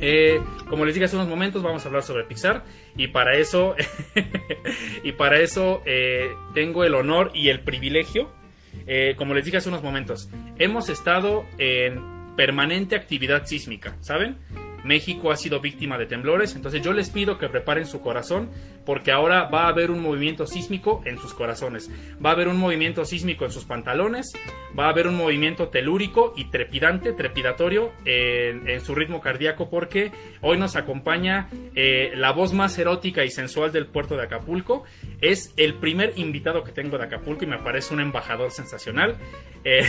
Eh, como les dije hace unos momentos, vamos a hablar sobre Pixar y para eso, y para eso eh, tengo el honor y el privilegio, eh, como les dije hace unos momentos, hemos estado en permanente actividad sísmica, ¿saben? México ha sido víctima de temblores, entonces yo les pido que preparen su corazón porque ahora va a haber un movimiento sísmico en sus corazones, va a haber un movimiento sísmico en sus pantalones, va a haber un movimiento telúrico y trepidante, trepidatorio en, su ritmo cardíaco porque hoy nos acompaña eh, la voz más erótica y sensual del puerto de Acapulco, es el primer invitado que tengo de Acapulco y me parece un embajador sensacional, eh,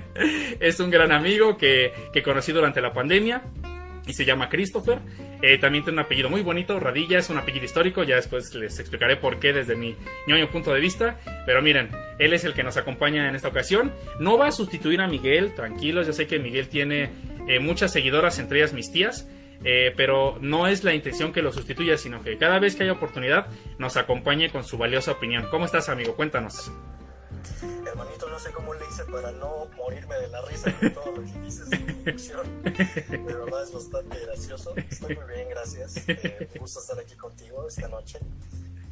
es un gran amigo que, que conocí durante la pandemia y se llama Christopher. Eh, también tiene un apellido muy bonito, Radilla es un apellido histórico, ya después les explicaré por qué desde mi ñoño punto de vista. Pero miren, él es el que nos acompaña en esta ocasión. No va a sustituir a Miguel, tranquilos, yo sé que Miguel tiene eh, muchas seguidoras, entre ellas mis tías. Eh, pero no es la intención que lo sustituya, sino que cada vez que haya oportunidad nos acompañe con su valiosa opinión. ¿Cómo estás, amigo? Cuéntanos. Hermanito, no sé cómo le hice para no morirme de la risa con todo lo que dices en introducción. De verdad es bastante gracioso. Estoy muy bien, gracias. Eh, me gusta estar aquí contigo esta noche.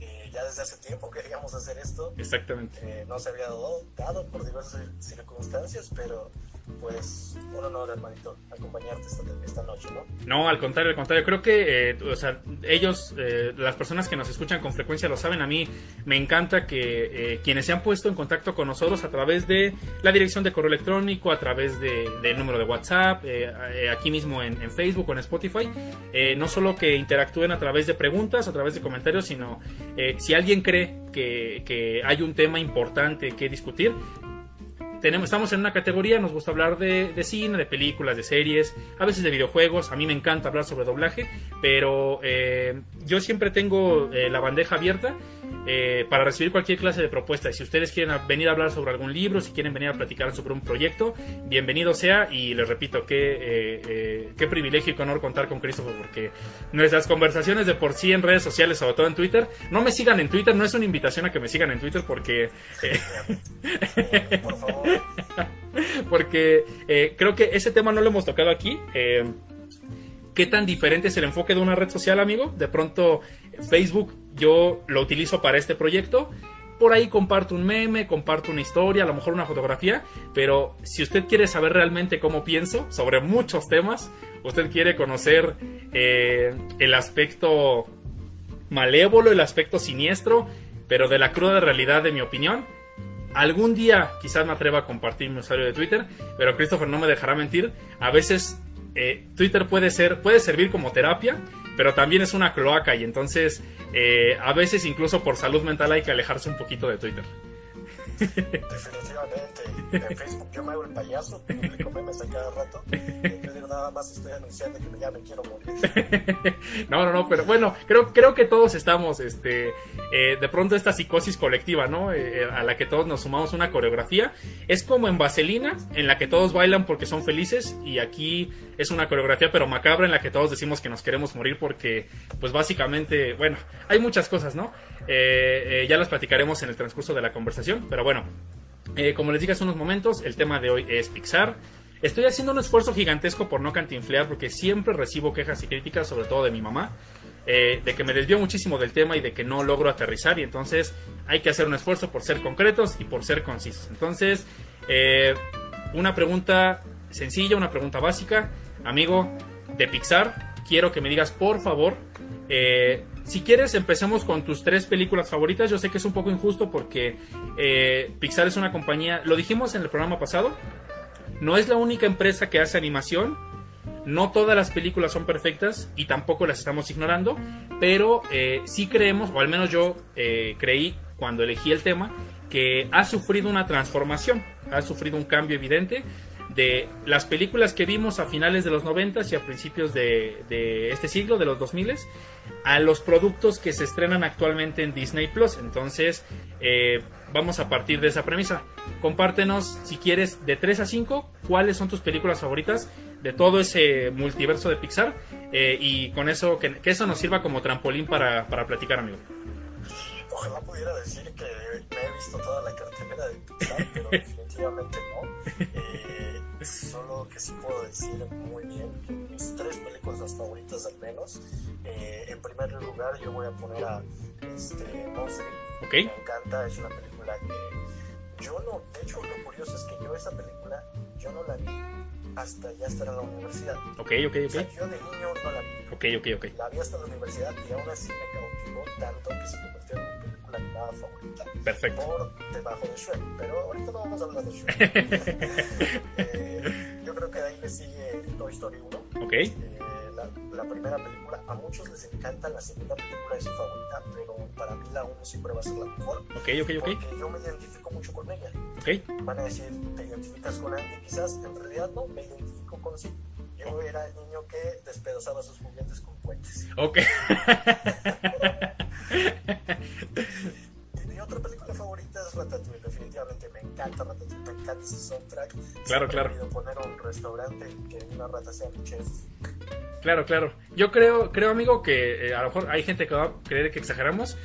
Eh, ya desde hace tiempo queríamos hacer esto. Exactamente. Eh, no se había dado, dado por diversas circunstancias, pero pues un honor, hermanito, acompañarte esta, noche, ¿no? No, al contrario, al contrario. Creo que, eh, o sea, ellos, eh, las personas que nos escuchan con frecuencia lo saben. A mí me encanta que eh, quienes se han puesto en contacto con nosotros a través de la dirección de correo electrónico, a través de, del número de WhatsApp, aquí mismo en, Facebook o en Spotify, no solo que interactúen a través de preguntas, a través de comentarios, sino si alguien cree que hay un tema importante que discutir, estamos en una categoría, nos gusta hablar de, cine, de películas, de series, a veces de videojuegos, a mí me encanta hablar sobre doblaje, pero eh, yo siempre tengo eh, la bandeja abierta eh, para recibir cualquier clase de propuesta. Si ustedes quieren venir a hablar sobre algún libro, si quieren venir a platicar sobre un proyecto, bienvenido sea. Y les repito, qué, qué privilegio y qué honor contar con Christopher, porque nuestras conversaciones de por sí en redes sociales, sobre todo en Twitter, no me sigan en Twitter, no es una invitación a que me sigan en Twitter, porque... por favor. Porque eh, creo que ese tema no lo hemos tocado aquí. Eh, ¿Qué tan diferente es el enfoque de una red social, amigo? De pronto, Facebook yo lo utilizo para este proyecto. Por ahí comparto un meme, comparto una historia, a lo mejor una fotografía, pero si usted quiere saber realmente cómo pienso sobre muchos temas, usted quiere conocer eh, el aspecto malévolo, el aspecto siniestro, pero de la cruda realidad de mi opinión, Algún día quizás me atreva a compartir mi usuario de Twitter, pero Christopher no me dejará mentir. A veces eh, Twitter puede ser, puede servir como terapia, pero también es una cloaca y entonces eh, a veces incluso por salud mental hay que alejarse un poquito de Twitter. Definitivamente. En Facebook yo me hago el payaso, publico memes a cada rato. Yo nada más estoy anunciando que ya me quiero morir. No, no, no, pero bueno, creo, creo que todos estamos, este, eh, de pronto esta psicosis colectiva, ¿no? Eh, a la que todos nos sumamos una coreografía. Es como en Vaselina, en la que todos bailan porque son felices, y aquí es una coreografía pero macabra en la que todos decimos que nos queremos morir porque, pues básicamente, bueno, hay muchas cosas, ¿no? Eh, ya las platicaremos en el transcurso de la conversación, pero bueno, como les dije hace unos momentos, el tema de hoy es Pixar. Estoy haciendo un esfuerzo gigantesco por no cantinflear porque siempre recibo quejas y críticas, sobre todo de mi mamá, eh, de que me desvío muchísimo del tema y de que no logro aterrizar y entonces hay que hacer un esfuerzo por ser concretos y por ser concisos. Entonces, eh, una pregunta sencilla, una pregunta básica, amigo de Pixar, quiero que me digas por favor, eh, si quieres empecemos con tus tres películas favoritas, yo sé que es un poco injusto porque Pixar es una compañía, lo dijimos en el programa pasado, no es la única empresa que hace animación. No todas las películas son perfectas y tampoco las estamos ignorando, pero eh, sí creemos, o al menos yo eh, creí cuando elegí el tema, que ha sufrido una transformación, ha sufrido un cambio evidente de las películas que vimos a finales de los 90 y a principios de, este siglo, de los 2000, a los productos que se estrenan actualmente en Disney Plus. Entonces, eh, vamos a partir de esa premisa. Compártenos, si quieres, de 3 a 5, cuáles son tus películas favoritas de todo ese multiverso de Pixar. Eh, y con eso, que, eso nos sirva como trampolín para, para platicar, amigo. Ojalá pudiera decir que me he visto toda la cartelera de Pixar, pero definitivamente no. Eh, Solo que sí puedo decir muy bien que mis tres películas favoritas al menos. Eh, en primer lugar yo voy a poner a este, Monster. Ok. Me encanta, es una película que yo no, de hecho lo curioso es que yo esa película yo no la vi hasta ya estar en la universidad. Ok, ok, O sea, ok. yo de niño no la vi. Ok, ok, ok. La vi hasta la universidad y aún así me cautivó tanto que se convirtió en película animada favorita Perfecto. por debajo de Shrek. Pero ahorita no vamos a hablar de Shrek. Eh, yo creo que de ahí le sigue Toy Story 1. Ok. Eh, la, la primera película, a muchos les encanta, la segunda película es su favorita, pero para mí la 1 siempre va a ser la mejor. Ok, ok, ok. Porque yo me identifico mucho con ella. Ok. Van a decir, ¿te identificas con Andy? Quizás en realidad no, me identifico con sí. Yo era el niño que despedazaba sus juguetes con puentes. Ok. Y mi otra película favorita es Ratatouille. Definitivamente me encanta Ratatouille, me encanta ese soundtrack. Claro, Siempre claro. poner un restaurante que una rata sea mi chef. Claro, claro. Yo creo, creo amigo, que eh, a lo mejor hay gente que va a creer que exageramos.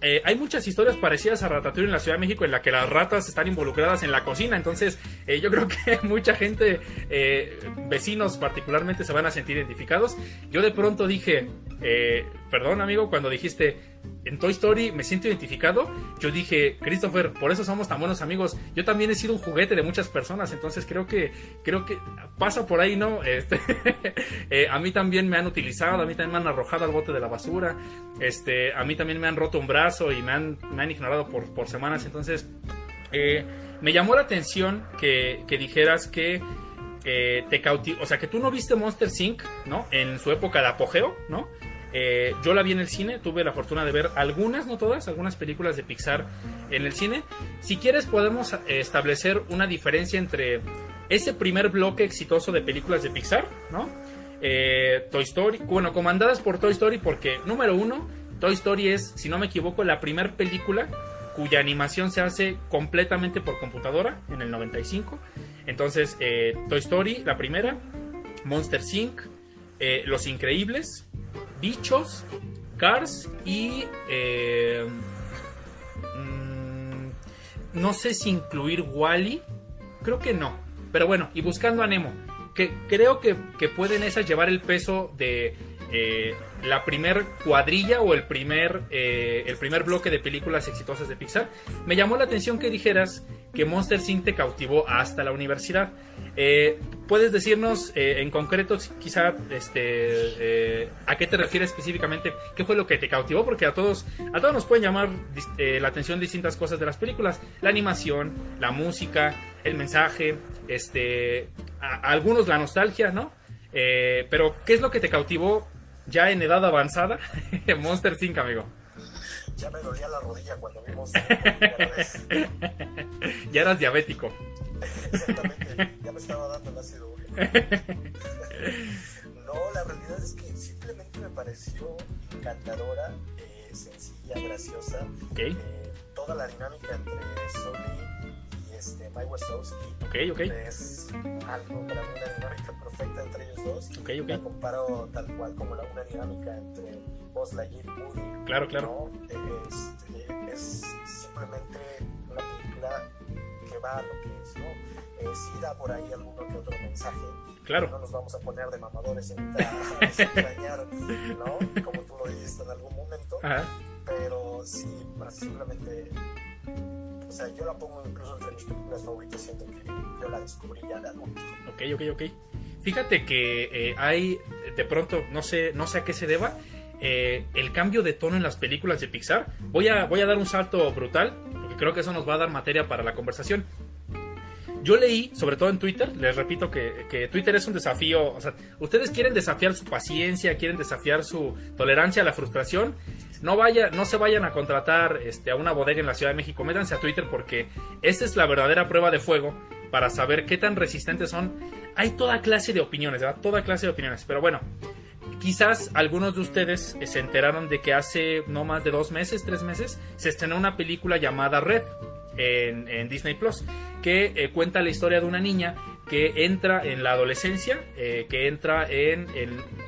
Eh, hay muchas historias parecidas a Ratatouille en la Ciudad de México en la que las ratas están involucradas en la cocina. Entonces, eh, yo creo que mucha gente, eh, vecinos particularmente, se van a sentir identificados. Yo de pronto dije, eh, perdón amigo, cuando dijiste en Toy Story me siento identificado, yo dije, Christopher, por eso somos tan buenos amigos. Yo también he sido un juguete de muchas personas, entonces creo que creo que pasa por ahí, ¿no? Este, eh, a mí también me han utilizado, a mí también me han arrojado al bote de la basura, este, a mí también me han roto un brazo y me han, me han ignorado por, semanas, entonces eh, me llamó la atención que, que dijeras que eh, te cautivó, o sea, que tú no viste Monster Inc., ¿no? En su época de apogeo, ¿no? Eh, yo la vi en el cine, tuve la fortuna de ver algunas, no todas, algunas películas de Pixar en el cine. Si quieres podemos eh, establecer una diferencia entre ese primer bloque exitoso de películas de Pixar, ¿no? Eh, Toy Story, bueno, comandadas por Toy Story porque, número uno, Toy Story es, si no me equivoco, la primera película cuya animación se hace completamente por computadora en el 95. Entonces, Toy Story, la primera, Monster Inc., Los Increíbles, Bichos, Cars y... eh, mm, no sé si incluir Wally. Creo que no. Pero bueno, y buscando a Nemo. Que creo que, que pueden esas llevar el peso de eh, la primer cuadrilla o el primer, eh, el primer bloque de películas exitosas de Pixar. Me llamó la atención que dijeras que Monster Inc. te cautivó hasta la universidad. Eh, ¿Puedes decirnos eh, en concreto, quizá, este, a qué te refieres específicamente? ¿Qué fue lo que te cautivó? Porque a todos, a todos nos pueden llamar la atención distintas cosas de las películas: la animación, la música, el mensaje, este, algunos la nostalgia, ¿no? Pero, ¿qué es lo que te cautivó ya en edad avanzada? Monster Inc., amigo. Ya me dolía la rodilla cuando vimos vez. Ya eras diabético. Exactamente, ya me estaba dando el ácido úrico. No, la realidad es que simplemente me pareció encantadora, eh, sencilla, graciosa. Ok, Eh, toda la dinámica entre Sully y este, Mike Wazowski ok, ok. es algo para mí una dinámica perfecta entre ellos dos. La comparo tal cual como la, una dinámica entre Buzz Lightyear y Woody. Claro, claro. ¿no? Este, es simplemente una película que va a lo que es, ¿no? Eh, sí da por ahí alguno que otro mensaje. Claro. No nos vamos a poner de mamadores en a desentrañar, ¿no? Como tú lo dijiste en algún momento. Ajá. Pero sí, simplemente. O sea, yo la pongo incluso entre mis películas favoritas, siento que yo la descubrí ya de adulto. Ok, ok, ok. Fíjate que eh, hay, de pronto, no sé, no sé a qué se deba, eh, el cambio de tono en las películas de Pixar. Voy a, voy a dar un salto brutal, porque creo que eso nos va a dar materia para la conversación. Yo leí, sobre todo en Twitter, les repito que, que Twitter es un desafío, o sea, ustedes quieren desafiar su paciencia, quieren desafiar su tolerancia a la frustración, no vaya, no se vayan a contratar este, a una bodega en la Ciudad de México, métanse a Twitter porque esta es la verdadera prueba de fuego para saber qué tan resistentes son. Hay toda clase de opiniones, ¿verdad? Toda clase de opiniones, pero bueno, quizás algunos de ustedes eh, se enteraron de que hace no más de dos meses, tres meses, se estrenó una película llamada Red en, Disney Plus, que eh, cuenta la historia de una niña que entra en la adolescencia, eh, que entra en,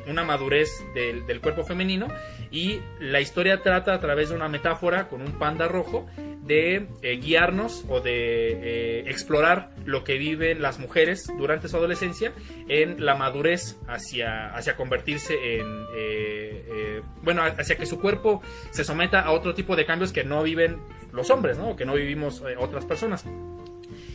una madurez del cuerpo femenino y la historia trata a través de una metáfora con un panda rojo de eh, guiarnos o de eh, explorar lo que viven las mujeres durante su adolescencia en la madurez hacia, hacia convertirse en, eh, bueno, hacia que su cuerpo se someta a otro tipo de cambios que no viven los hombres, ¿no? que no vivimos otras personas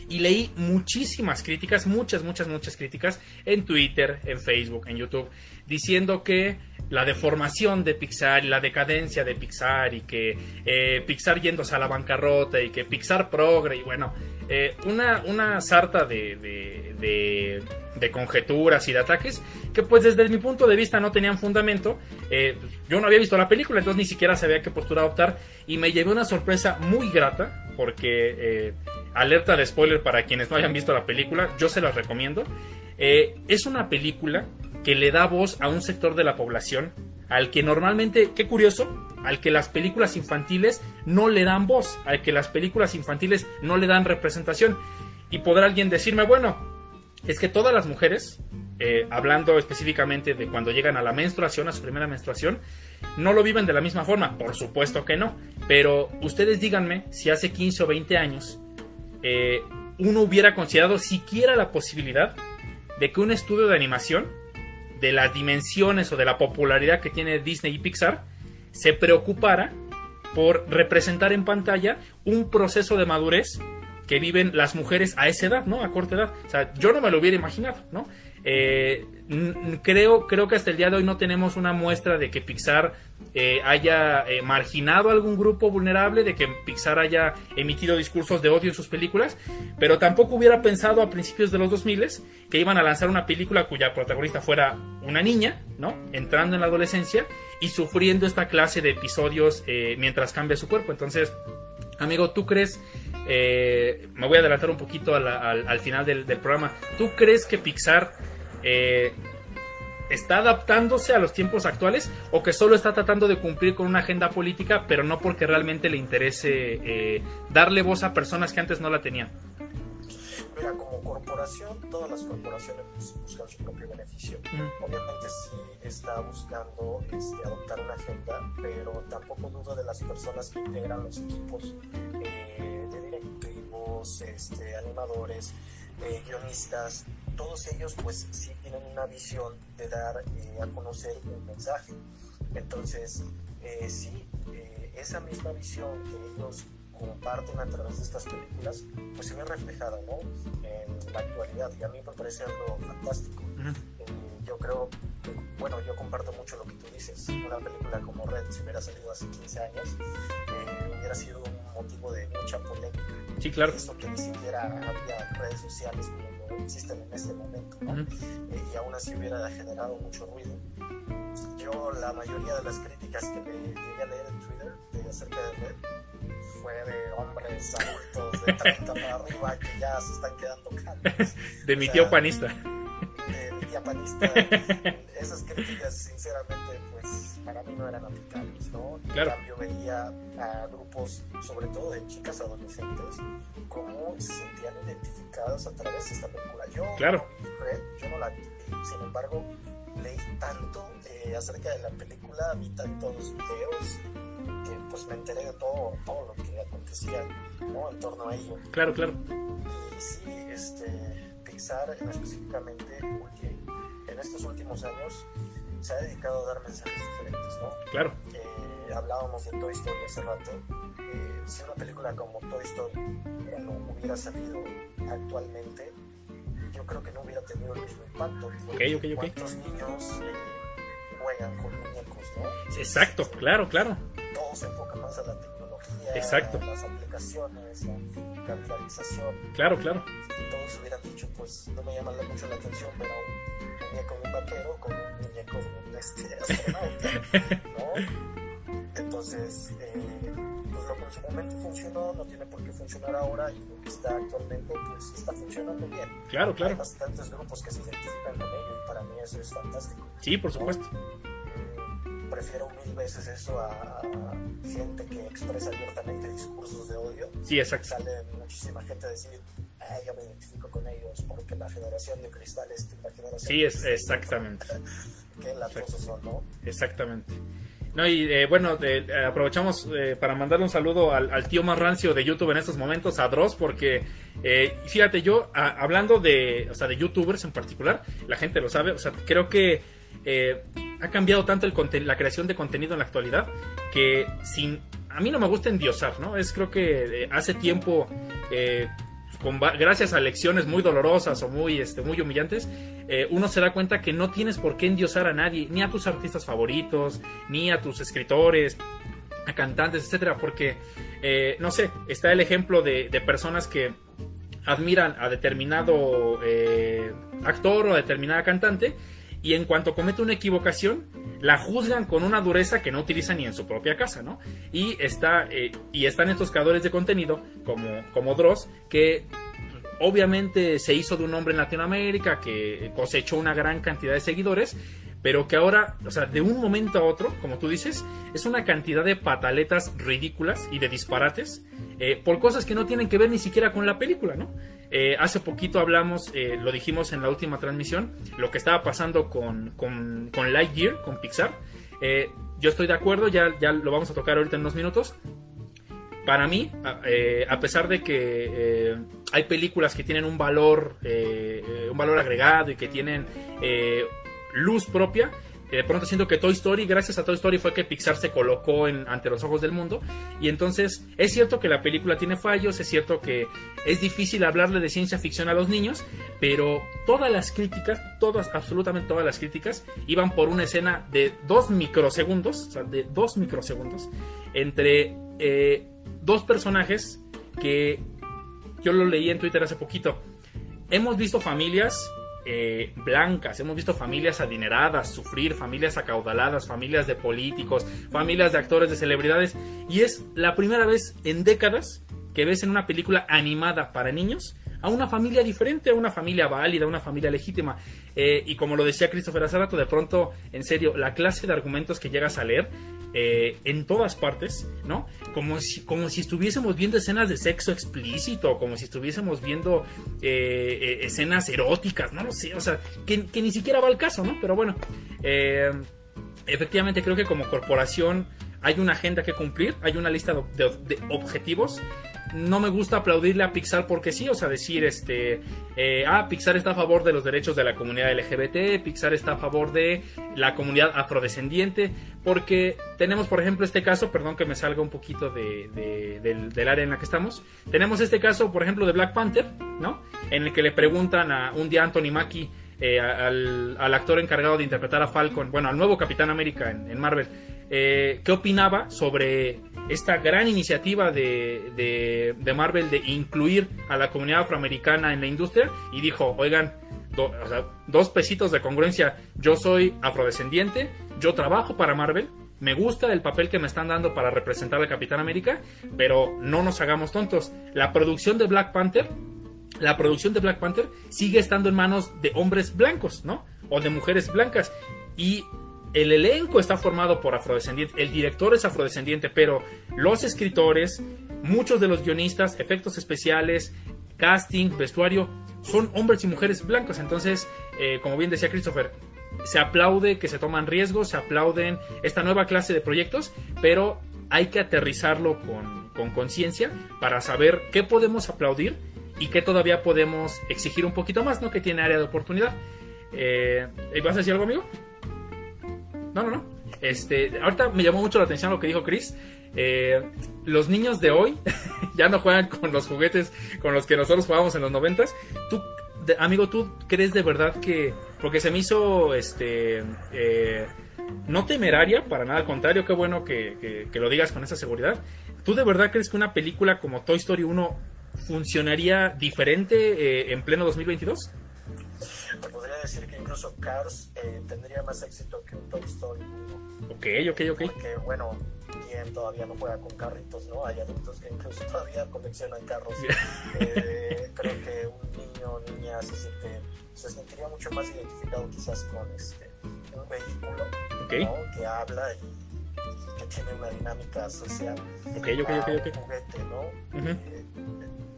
y leí muchísimas críticas, muchas, muchas, muchas críticas en Twitter, en Facebook, en YouTube, diciendo que la deformación de Pixar y la decadencia de Pixar y que eh, Pixar yéndose a la bancarrota y que Pixar progre y bueno, eh, una, una sarta de, de, de, conjeturas y de ataques que pues desde mi punto de vista no tenían fundamento. Eh, yo no había visto la película, entonces ni siquiera sabía qué postura adoptar y me llevé una sorpresa muy grata porque alerta de spoiler para quienes no hayan visto la película, yo se las recomiendo. es una película que le da voz a un sector de la población al que normalmente, qué curioso, al que las películas infantiles no le dan voz, al que las películas infantiles no le dan representación. Y podrá alguien decirme, bueno, es que todas las mujeres, eh, hablando específicamente de cuando llegan a la menstruación, a su primera menstruación, no lo viven de la misma forma. Por supuesto que no. Pero ustedes díganme si hace 15 o 20 años eh, uno hubiera considerado siquiera la posibilidad de que un estudio de animación de las dimensiones o de la popularidad que tiene Disney y Pixar, se preocupara por representar en pantalla un proceso de madurez que viven las mujeres a esa edad, ¿no? A corta edad. O sea, yo no me lo hubiera imaginado, ¿no? Eh, creo, creo que hasta el día de hoy no tenemos una muestra de que Pixar eh, haya eh, marginado a algún grupo vulnerable, de que Pixar haya emitido discursos de odio en sus películas, pero tampoco hubiera pensado a principios de los 2000 que iban a lanzar una película cuya protagonista fuera una niña, ¿no? Entrando en la adolescencia y sufriendo esta clase de episodios mientras cambia su cuerpo. Entonces, amigo, ¿tú crees me voy a adelantar un poquito al, final del, programa. ¿Tú crees que Pixar eh, está adaptándose a los tiempos actuales o que solo está tratando de cumplir con una agenda política, pero no porque realmente le interese eh, darle voz a personas que antes no la tenían. Mira, como corporación, todas las corporaciones buscan su propio beneficio. Obviamente sí está buscando este, adoptar una agenda, pero tampoco dudo de las personas que integran los equipos eh, de directivos, este, animadores, guionistas, todos ellos pues sí tienen una visión de dar eh, a conocer un mensaje. Entonces, eh, sí, eh, esa misma visión que ellos comparten a través de estas películas, pues se ve reflejada ¿no? en la actualidad y a mí me parece algo fantástico. yo creo, bueno, yo comparto mucho lo que tú dices. Una película como Red, si hubiera salido hace 15 años, hubiera sido un motivo de mucha polémica. Sí, claro. Esto que ni siquiera había redes sociales existen en este momento, eh, y aún así hubiera generado mucho ruido. Yo la mayoría de las críticas que le llegué a leer en Twitter de acerca de Red fue de hombres adultos de 30 para arriba que ya se están quedando calvos. De mi tío panista. De mi tía panista. Esas críticas, sinceramente, pues para mí no eran aplicables, ¿no? En cambio veía a grupos, sobre todo de chicas adolescentes, cómo se sentían identificadas a través de esta película. Yo, claro. yo no la vi, sin embargo, leí tanto eh, acerca de la película, vi tantos videos que pues me enteré de todo, todo lo que acontecía ¿no? en torno a ello. Claro, claro. Y sí, este, Pixar específicamente, porque en estos últimos años se ha dedicado a dar mensajes diferentes, ¿no? Claro. Eh, hablábamos de Toy Story hace rato si una película como Toy Story no hubiera salido actualmente, yo creo que no hubiera tenido el mismo impacto. Okay, okay, ¿Cuántos niños eh, juegan con muñecos, no? Exacto, claro, claro. Todo se enfoca más a la tecnología, Exacto. a las aplicaciones, la capitalización. Claro, claro. Y todos hubieran dicho, pues no me llama mucho la atención ver a un muñeco de un vaquero con un muñeco de un este, astronauta, ¿no? Entonces, eh, lo que en su momento funcionó no tiene por qué funcionar ahora y lo que está actualmente pues está funcionando bien. Claro, claro. Hay bastantes grupos que se identifican con ello y para mí eso es fantástico. Sí, por supuesto. Mm, prefiero mil veces eso a gente que expresa abiertamente discursos de odio. Sí, exacto. Sale muchísima gente a decir, ah, yo me identifico con ellos porque la generación de cristal es la generación. Sí, es, exactamente. Qué latosos son, ¿no? Exactamente. No, y eh, bueno, eh, aprovechamos eh, para mandarle un saludo al, tío más rancio de YouTube en estos momentos, a Dross, porque fíjate, yo hablando de, o sea, de YouTubers en particular, la gente lo sabe, o sea, creo que ha cambiado tanto el la creación de contenido en la actualidad que sin a mí no me gusta endiosar, ¿no? Es creo que hace tiempo gracias a lecciones muy dolorosas o muy, este, muy humillantes, eh, uno se da cuenta que no tienes por qué endiosar a nadie, ni a tus artistas favoritos, ni a tus escritores, a cantantes, etcétera, porque, eh, no sé, está el ejemplo de, personas que admiran a determinado eh, actor o a determinada cantante y en cuanto comete una equivocación, la juzgan con una dureza que no utilizan ni en su propia casa, ¿no? Y, está, eh, y están estos creadores de contenido, como, como Dross, que obviamente se hizo de un hombre en Latinoamérica, que cosechó una gran cantidad de seguidores, pero que ahora, o sea, de un momento a otro, como tú dices, es una cantidad de pataletas ridículas y de disparates eh, por cosas que no tienen que ver ni siquiera con la película, ¿no? Eh, hace poquito hablamos, eh, lo dijimos en la última transmisión, lo que estaba pasando con, con, con Lightyear, con Pixar. Eh, yo estoy de acuerdo, ya, ya lo vamos a tocar ahorita en unos minutos. Para mí, a pesar de que hay películas que tienen un valor, un valor agregado y que tienen luz propia, de pronto siento que Toy Story, gracias a Toy Story fue que Pixar se colocó en, ante los ojos del mundo. Y entonces es cierto que la película tiene fallos, es cierto que es difícil hablarle de ciencia ficción a los niños, pero todas las críticas, todas, absolutamente todas las críticas, iban por una escena de dos microsegundos, o sea, de dos microsegundos, entre eh, dos personajes que yo lo leí en Twitter hace poquito. Hemos visto familias eh, blancas, hemos visto familias adineradas sufrir, familias acaudaladas, familias de políticos, familias de actores, de celebridades, y es la primera vez en décadas que ves en una película animada para niños a una familia diferente, a una familia válida, a una familia legítima. Eh, y como lo decía Christopher Azarato, de pronto, en serio, la clase de argumentos que llegas a leer eh, en todas partes, ¿no? Como si, como si estuviésemos viendo escenas de sexo explícito, como si estuviésemos viendo eh, escenas eróticas, no lo sé, o sea, que, ni siquiera va al caso, ¿no? Pero bueno, efectivamente creo que como corporación hay una agenda que cumplir, hay una lista de objetivos no me gusta aplaudirle a Pixar porque sí, o sea, decir, este, eh, ah, Pixar está a favor de los derechos de la comunidad LGBT, Pixar está a favor de la comunidad afrodescendiente, porque tenemos, por ejemplo, este caso, perdón que me salga un poquito de, del, área en la que estamos, tenemos este caso, por ejemplo, de Black Panther, ¿no? En el que le preguntan a un día Anthony Mackie, eh, al, actor encargado de interpretar a Falcon, bueno, al nuevo Capitán América en, Marvel, eh, ¿qué opinaba sobre esta gran iniciativa de, de, Marvel de incluir a la comunidad afroamericana en la industria y dijo, oigan, dos pesitos de congruencia, yo soy afrodescendiente, yo trabajo para Marvel, me gusta el papel que me están dando para representar al Capitán América, pero no nos hagamos tontos. La producción de Black Panther, la producción de Black Panther sigue estando en manos de hombres blancos, ¿no? O de mujeres blancas. Y el elenco está formado por afrodescendientes, el director es afrodescendiente, pero los escritores, muchos de los guionistas, efectos especiales, casting, vestuario, son hombres y mujeres blancos. Entonces, eh, como bien decía Christopher, se aplaude que se toman riesgos, se aplauden esta nueva clase de proyectos, pero hay que aterrizarlo con conciencia para saber qué podemos aplaudir y qué todavía podemos exigir un poquito más, ¿no? Que tiene área de oportunidad. Eh, ¿Vas a decir algo, amigo? No, no, no. Este, ahorita me llamó mucho la atención lo que dijo Chris. Eh, los niños de hoy ya no juegan con los juguetes con los que nosotros jugábamos en los noventas. Tú, amigo, ¿tú crees de verdad que...? Porque se me hizo, este... Eh, no temeraria, para nada al contrario, qué bueno que, lo digas con esa seguridad. ¿Tú de verdad crees que una película como Toy Story 1 funcionaría diferente eh, en pleno 2022? Decir que incluso Cars eh, tendría más éxito que un Toy Story 1. Ok, ok, ok. Porque, bueno, ¿quién todavía no juega con carritos, no? Hay adultos que incluso todavía coleccionan carros. eh, creo que un niño o niña se, siente, se sentiría mucho más identificado quizás con este, un vehículo que habla y, que tiene una dinámica social. Ok, ok, ok. okay. Un juguete, ¿no? Eh,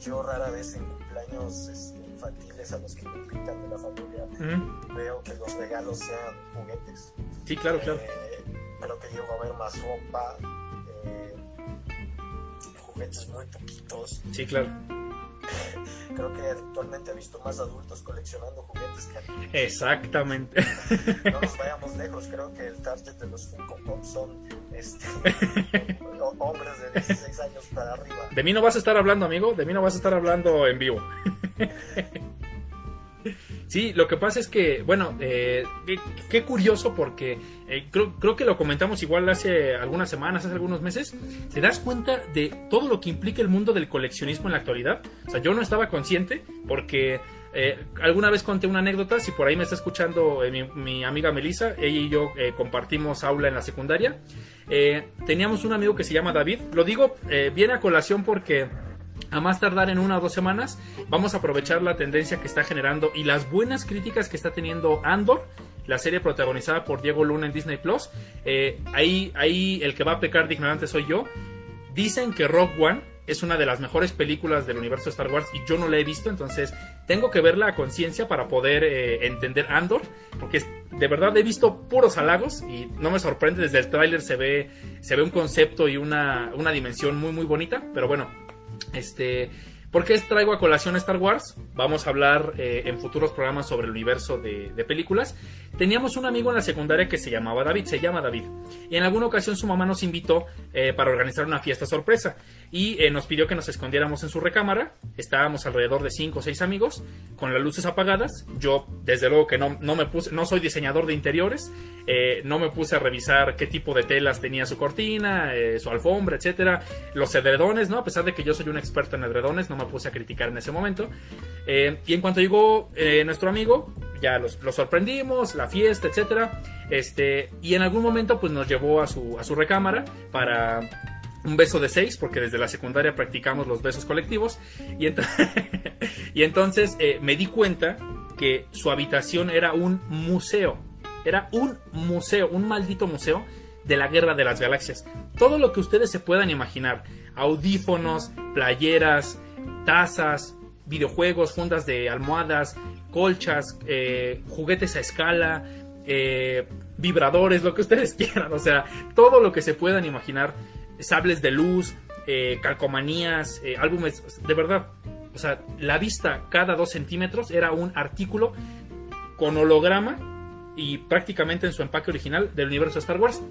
yo rara vez en cumpleaños... Este, infantiles a los que me invitan de la familia, veo que los regalos sean juguetes. Sí, claro, claro. Eh, creo que llego a ver más ropa, eh, juguetes muy poquitos. Sí, claro. Creo que actualmente he visto más adultos coleccionando juguetes que. Exactamente. No nos vayamos lejos, creo que el target de los Funko Pop son este, hombres de 16 años para arriba. De mí no vas a estar hablando, amigo, de mí no vas a estar hablando en vivo. Sí, lo que pasa es que, bueno, eh, qué, curioso porque eh, creo, creo, que lo comentamos igual hace algunas semanas, hace algunos meses. ¿Te das cuenta de todo lo que implica el mundo del coleccionismo en la actualidad? O sea, yo no estaba consciente porque eh, alguna vez conté una anécdota, si por ahí me está escuchando mi, mi, amiga Melissa, ella y yo compartimos aula en la secundaria. teníamos un amigo que se llama David. Lo digo bien a colación porque a más tardar en una o dos semanas, vamos a aprovechar la tendencia que está generando y las buenas críticas que está teniendo Andor, la serie protagonizada por Diego Luna en Disney Plus. Eh, ahí, ahí el que va a pecar de ignorante soy yo. Dicen que Rock One es una de las mejores películas del universo de Star Wars y yo no la he visto, entonces tengo que verla a conciencia para poder eh, entender Andor, porque de verdad he visto puros halagos y no me sorprende, desde el tráiler se ve, se ve un concepto y una, una dimensión muy muy bonita, pero bueno, este, ¿Por qué traigo a colación Star Wars? Vamos a hablar eh, en futuros programas sobre el universo de, películas. Teníamos un amigo en la secundaria que se llamaba David, se llama David. Y en alguna ocasión su mamá nos invitó eh, para organizar una fiesta sorpresa. Y eh, nos pidió que nos escondiéramos en su recámara. Estábamos alrededor de 5 o 6 amigos, con las luces apagadas. Yo, desde luego que no, no me puse, no soy diseñador de interiores. Eh, no me puse a revisar qué tipo de telas tenía su cortina, su alfombra, etcétera. Los edredones, ¿no? A pesar de que yo soy un experto en edredones, no me puse a criticar en ese momento. Eh, y en cuanto llegó eh, nuestro amigo, ya los, los, sorprendimos, la fiesta, etcétera. Este, y en algún momento, pues nos llevó a su, a su recámara para un beso de seis, porque desde la secundaria practicamos los besos colectivos. Y, ent y entonces eh, me di cuenta que su habitación era un museo. Era un museo, un maldito museo de la guerra de las galaxias. Todo lo que ustedes se puedan imaginar. Audífonos, playeras, tazas, videojuegos, fundas de almohadas, colchas, eh, juguetes a escala, eh, vibradores, lo que ustedes quieran. O sea, todo lo que se puedan imaginar. Sables de luz, eh, calcomanías, álbumes. De verdad. O sea, la vista cada dos centímetros era un artículo con holograma y prácticamente en su empaque original del universo Star Wars.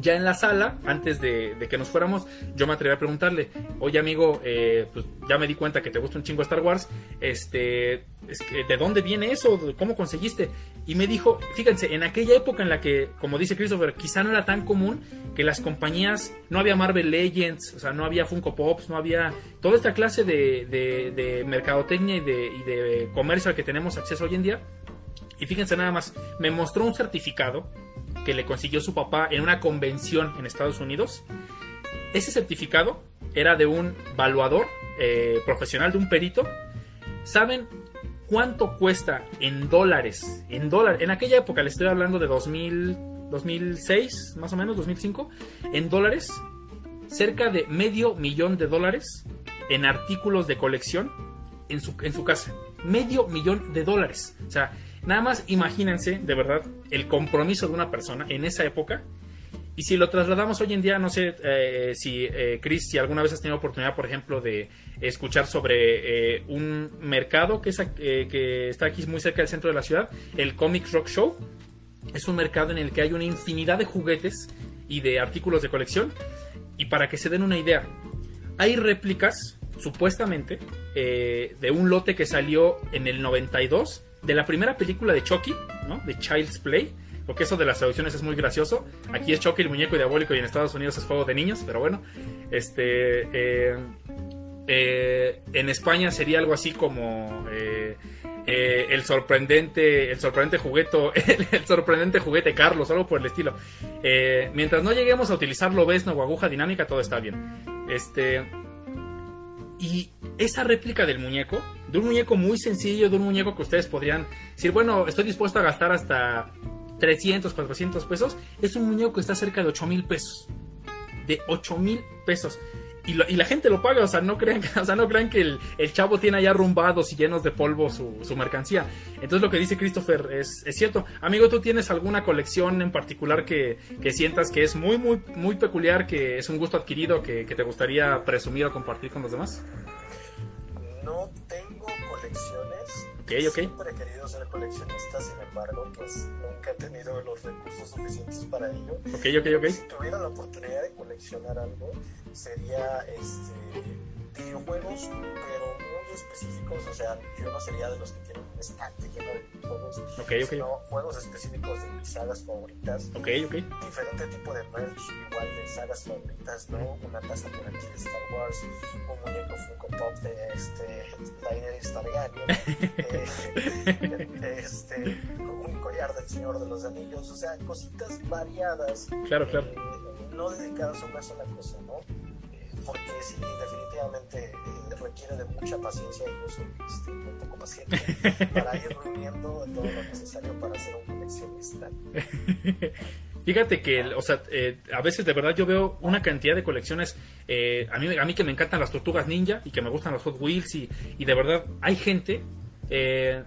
Ya en la sala, antes de, que nos fuéramos, yo me atreví a preguntarle, oye amigo, eh, pues ya me di cuenta que te gusta un chingo Star Wars, este, ¿de dónde viene eso? ¿Cómo conseguiste? Y me dijo, fíjense, en aquella época en la que, como dice Christopher, quizá no era tan común que las compañías, no había Marvel Legends, o sea, no había Funko Pops, no había toda esta clase de, mercadotecnia de, y de comercio al que tenemos acceso hoy en día. Y fíjense nada más, me mostró un certificado que le consiguió su papá en una convención en Estados Unidos. Ese certificado era de un valuador eh, profesional, de un perito. ¿Saben cuánto cuesta en dólares? En dólares. En aquella época, le estoy hablando de 2000, 2006, más o menos, 2005. En dólares, cerca de medio millón de dólares en artículos de colección en su, en su casa. Medio millón de dólares. O sea, Nada más imagínense, de verdad, el compromiso de una persona en esa época. Y si lo trasladamos hoy en día, no sé eh, si, eh, Chris, si alguna vez has tenido oportunidad, por ejemplo, de escuchar sobre eh, un mercado que, es, que está aquí muy cerca del centro de la ciudad, el Comic Rock Show. Es un mercado en el que hay una infinidad de juguetes y de artículos de colección. Y para que se den una idea, hay réplicas, supuestamente, de un lote que salió en el 92 de la primera película de Chucky, ¿no? De Child's Play. Porque eso de las traducciones es muy gracioso. Aquí es Chucky el muñeco diabólico y en Estados Unidos es juego de niños, pero bueno. Este. Eh, eh, en España sería algo así como. Eh, el sorprendente. El sorprendente juguete. El, el, sorprendente juguete Carlos, algo por el estilo. mientras no lleguemos a utilizar lobesno o aguja dinámica, todo está bien. Este. Y esa réplica del muñeco, de un muñeco muy sencillo, de un muñeco que ustedes podrían decir, bueno, estoy dispuesto a gastar hasta 300, 400 pesos, es un muñeco que está cerca de 8 mil pesos. De 8 mil pesos. y, lo- y la gente lo paga, o sea, no crean, o sea, no crean que el, el chavo tiene allá arrumbados y llenos de polvo su, su mercancía. Entonces lo que dice Christopher es, es cierto. Amigo, ¿tú tienes alguna colección en particular que, que sientas que es muy, muy, muy peculiar, que es un gusto adquirido, que, que te gustaría presumir o compartir con los demás? Ok, ok. Siempre he querido ser coleccionista, sin embargo, pues nunca he tenido los recursos suficientes para ello. Ok, ok, ok. Si tuviera la oportunidad de coleccionar algo, sería este videojuegos, pero muy específicos. O sea, yo no sería de los que tienen un estante lleno de videojuegos, Ok, ok. sino juegos específicos de mis sagas favoritas. Ok, ok. Diferente tipo de merch, igual de sagas favoritas, ¿no? Una taza por aquí de Star Wars, un muñeco Funko Pop de este, Daenerys Targaryen, eh, este, un collar del Señor de los Anillos, o sea, cositas variadas Claro, claro. eh, no dedicadas a una sola cosa, ¿no? Porque sí, definitivamente eh, requiere de mucha paciencia y yo soy este, un poco paciente para ir reuniendo todo lo necesario para ser un coleccionista. Fíjate que, o sea, eh, a veces de verdad yo veo una cantidad de colecciones. eh, a, mí, a mí que me encantan las tortugas ninja y que me gustan los Hot Wheels y, y de verdad hay gente. Eh,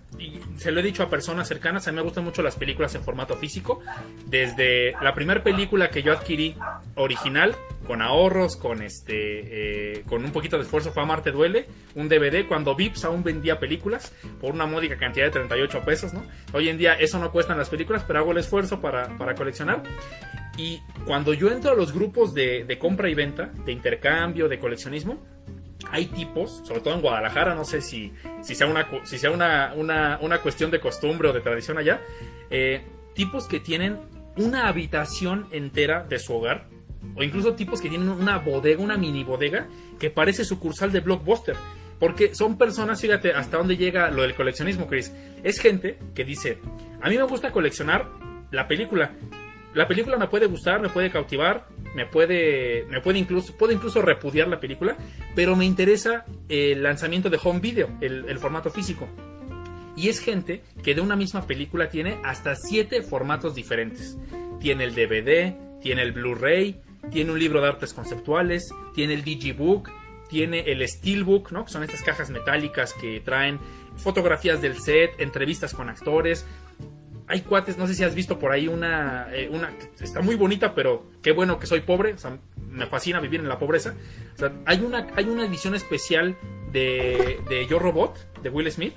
se lo he dicho a personas cercanas, a mí me gustan mucho las películas en formato físico. Desde la primera película que yo adquirí original, con ahorros, con este, eh, con un poquito de esfuerzo, fue Amarte Duele, un DVD, cuando Vips aún vendía películas por una módica cantidad de 38 pesos, ¿no? Hoy en día eso no cuestan las películas, pero hago el esfuerzo para, para coleccionar. Y cuando yo entro a los grupos de compra y venta, de intercambio, de coleccionismo, hay tipos, sobre todo en Guadalajara, no sé si, si sea, una, si sea una, una, una cuestión de costumbre o de tradición allá, eh, tipos que tienen una habitación entera de su hogar, o incluso tipos que tienen una bodega, una mini bodega, que parece sucursal de Blockbuster. Porque son personas, fíjate, hasta dónde llega lo del coleccionismo, Chris. Es gente que dice, a mí me gusta coleccionar la película. La película me puede gustar, me puede cautivar, me puede, me puede incluso, puedo incluso repudiar la película, pero me interesa el lanzamiento de home video, el, formato físico. Y es gente que de una misma película tiene hasta siete formatos diferentes. Tiene el DVD, tiene el Blu-ray, tiene un libro de artes conceptuales, tiene el Digibook, tiene el Steelbook, ¿no? Que son estas cajas metálicas que traen fotografías del set, entrevistas con actores. Hay cuates, no sé si has visto por ahí una, eh, una está muy bonita, pero qué bueno que soy pobre, o sea, me fascina vivir en la pobreza. O sea, hay una, hay una edición especial de, de Yo Robot, de Will Smith,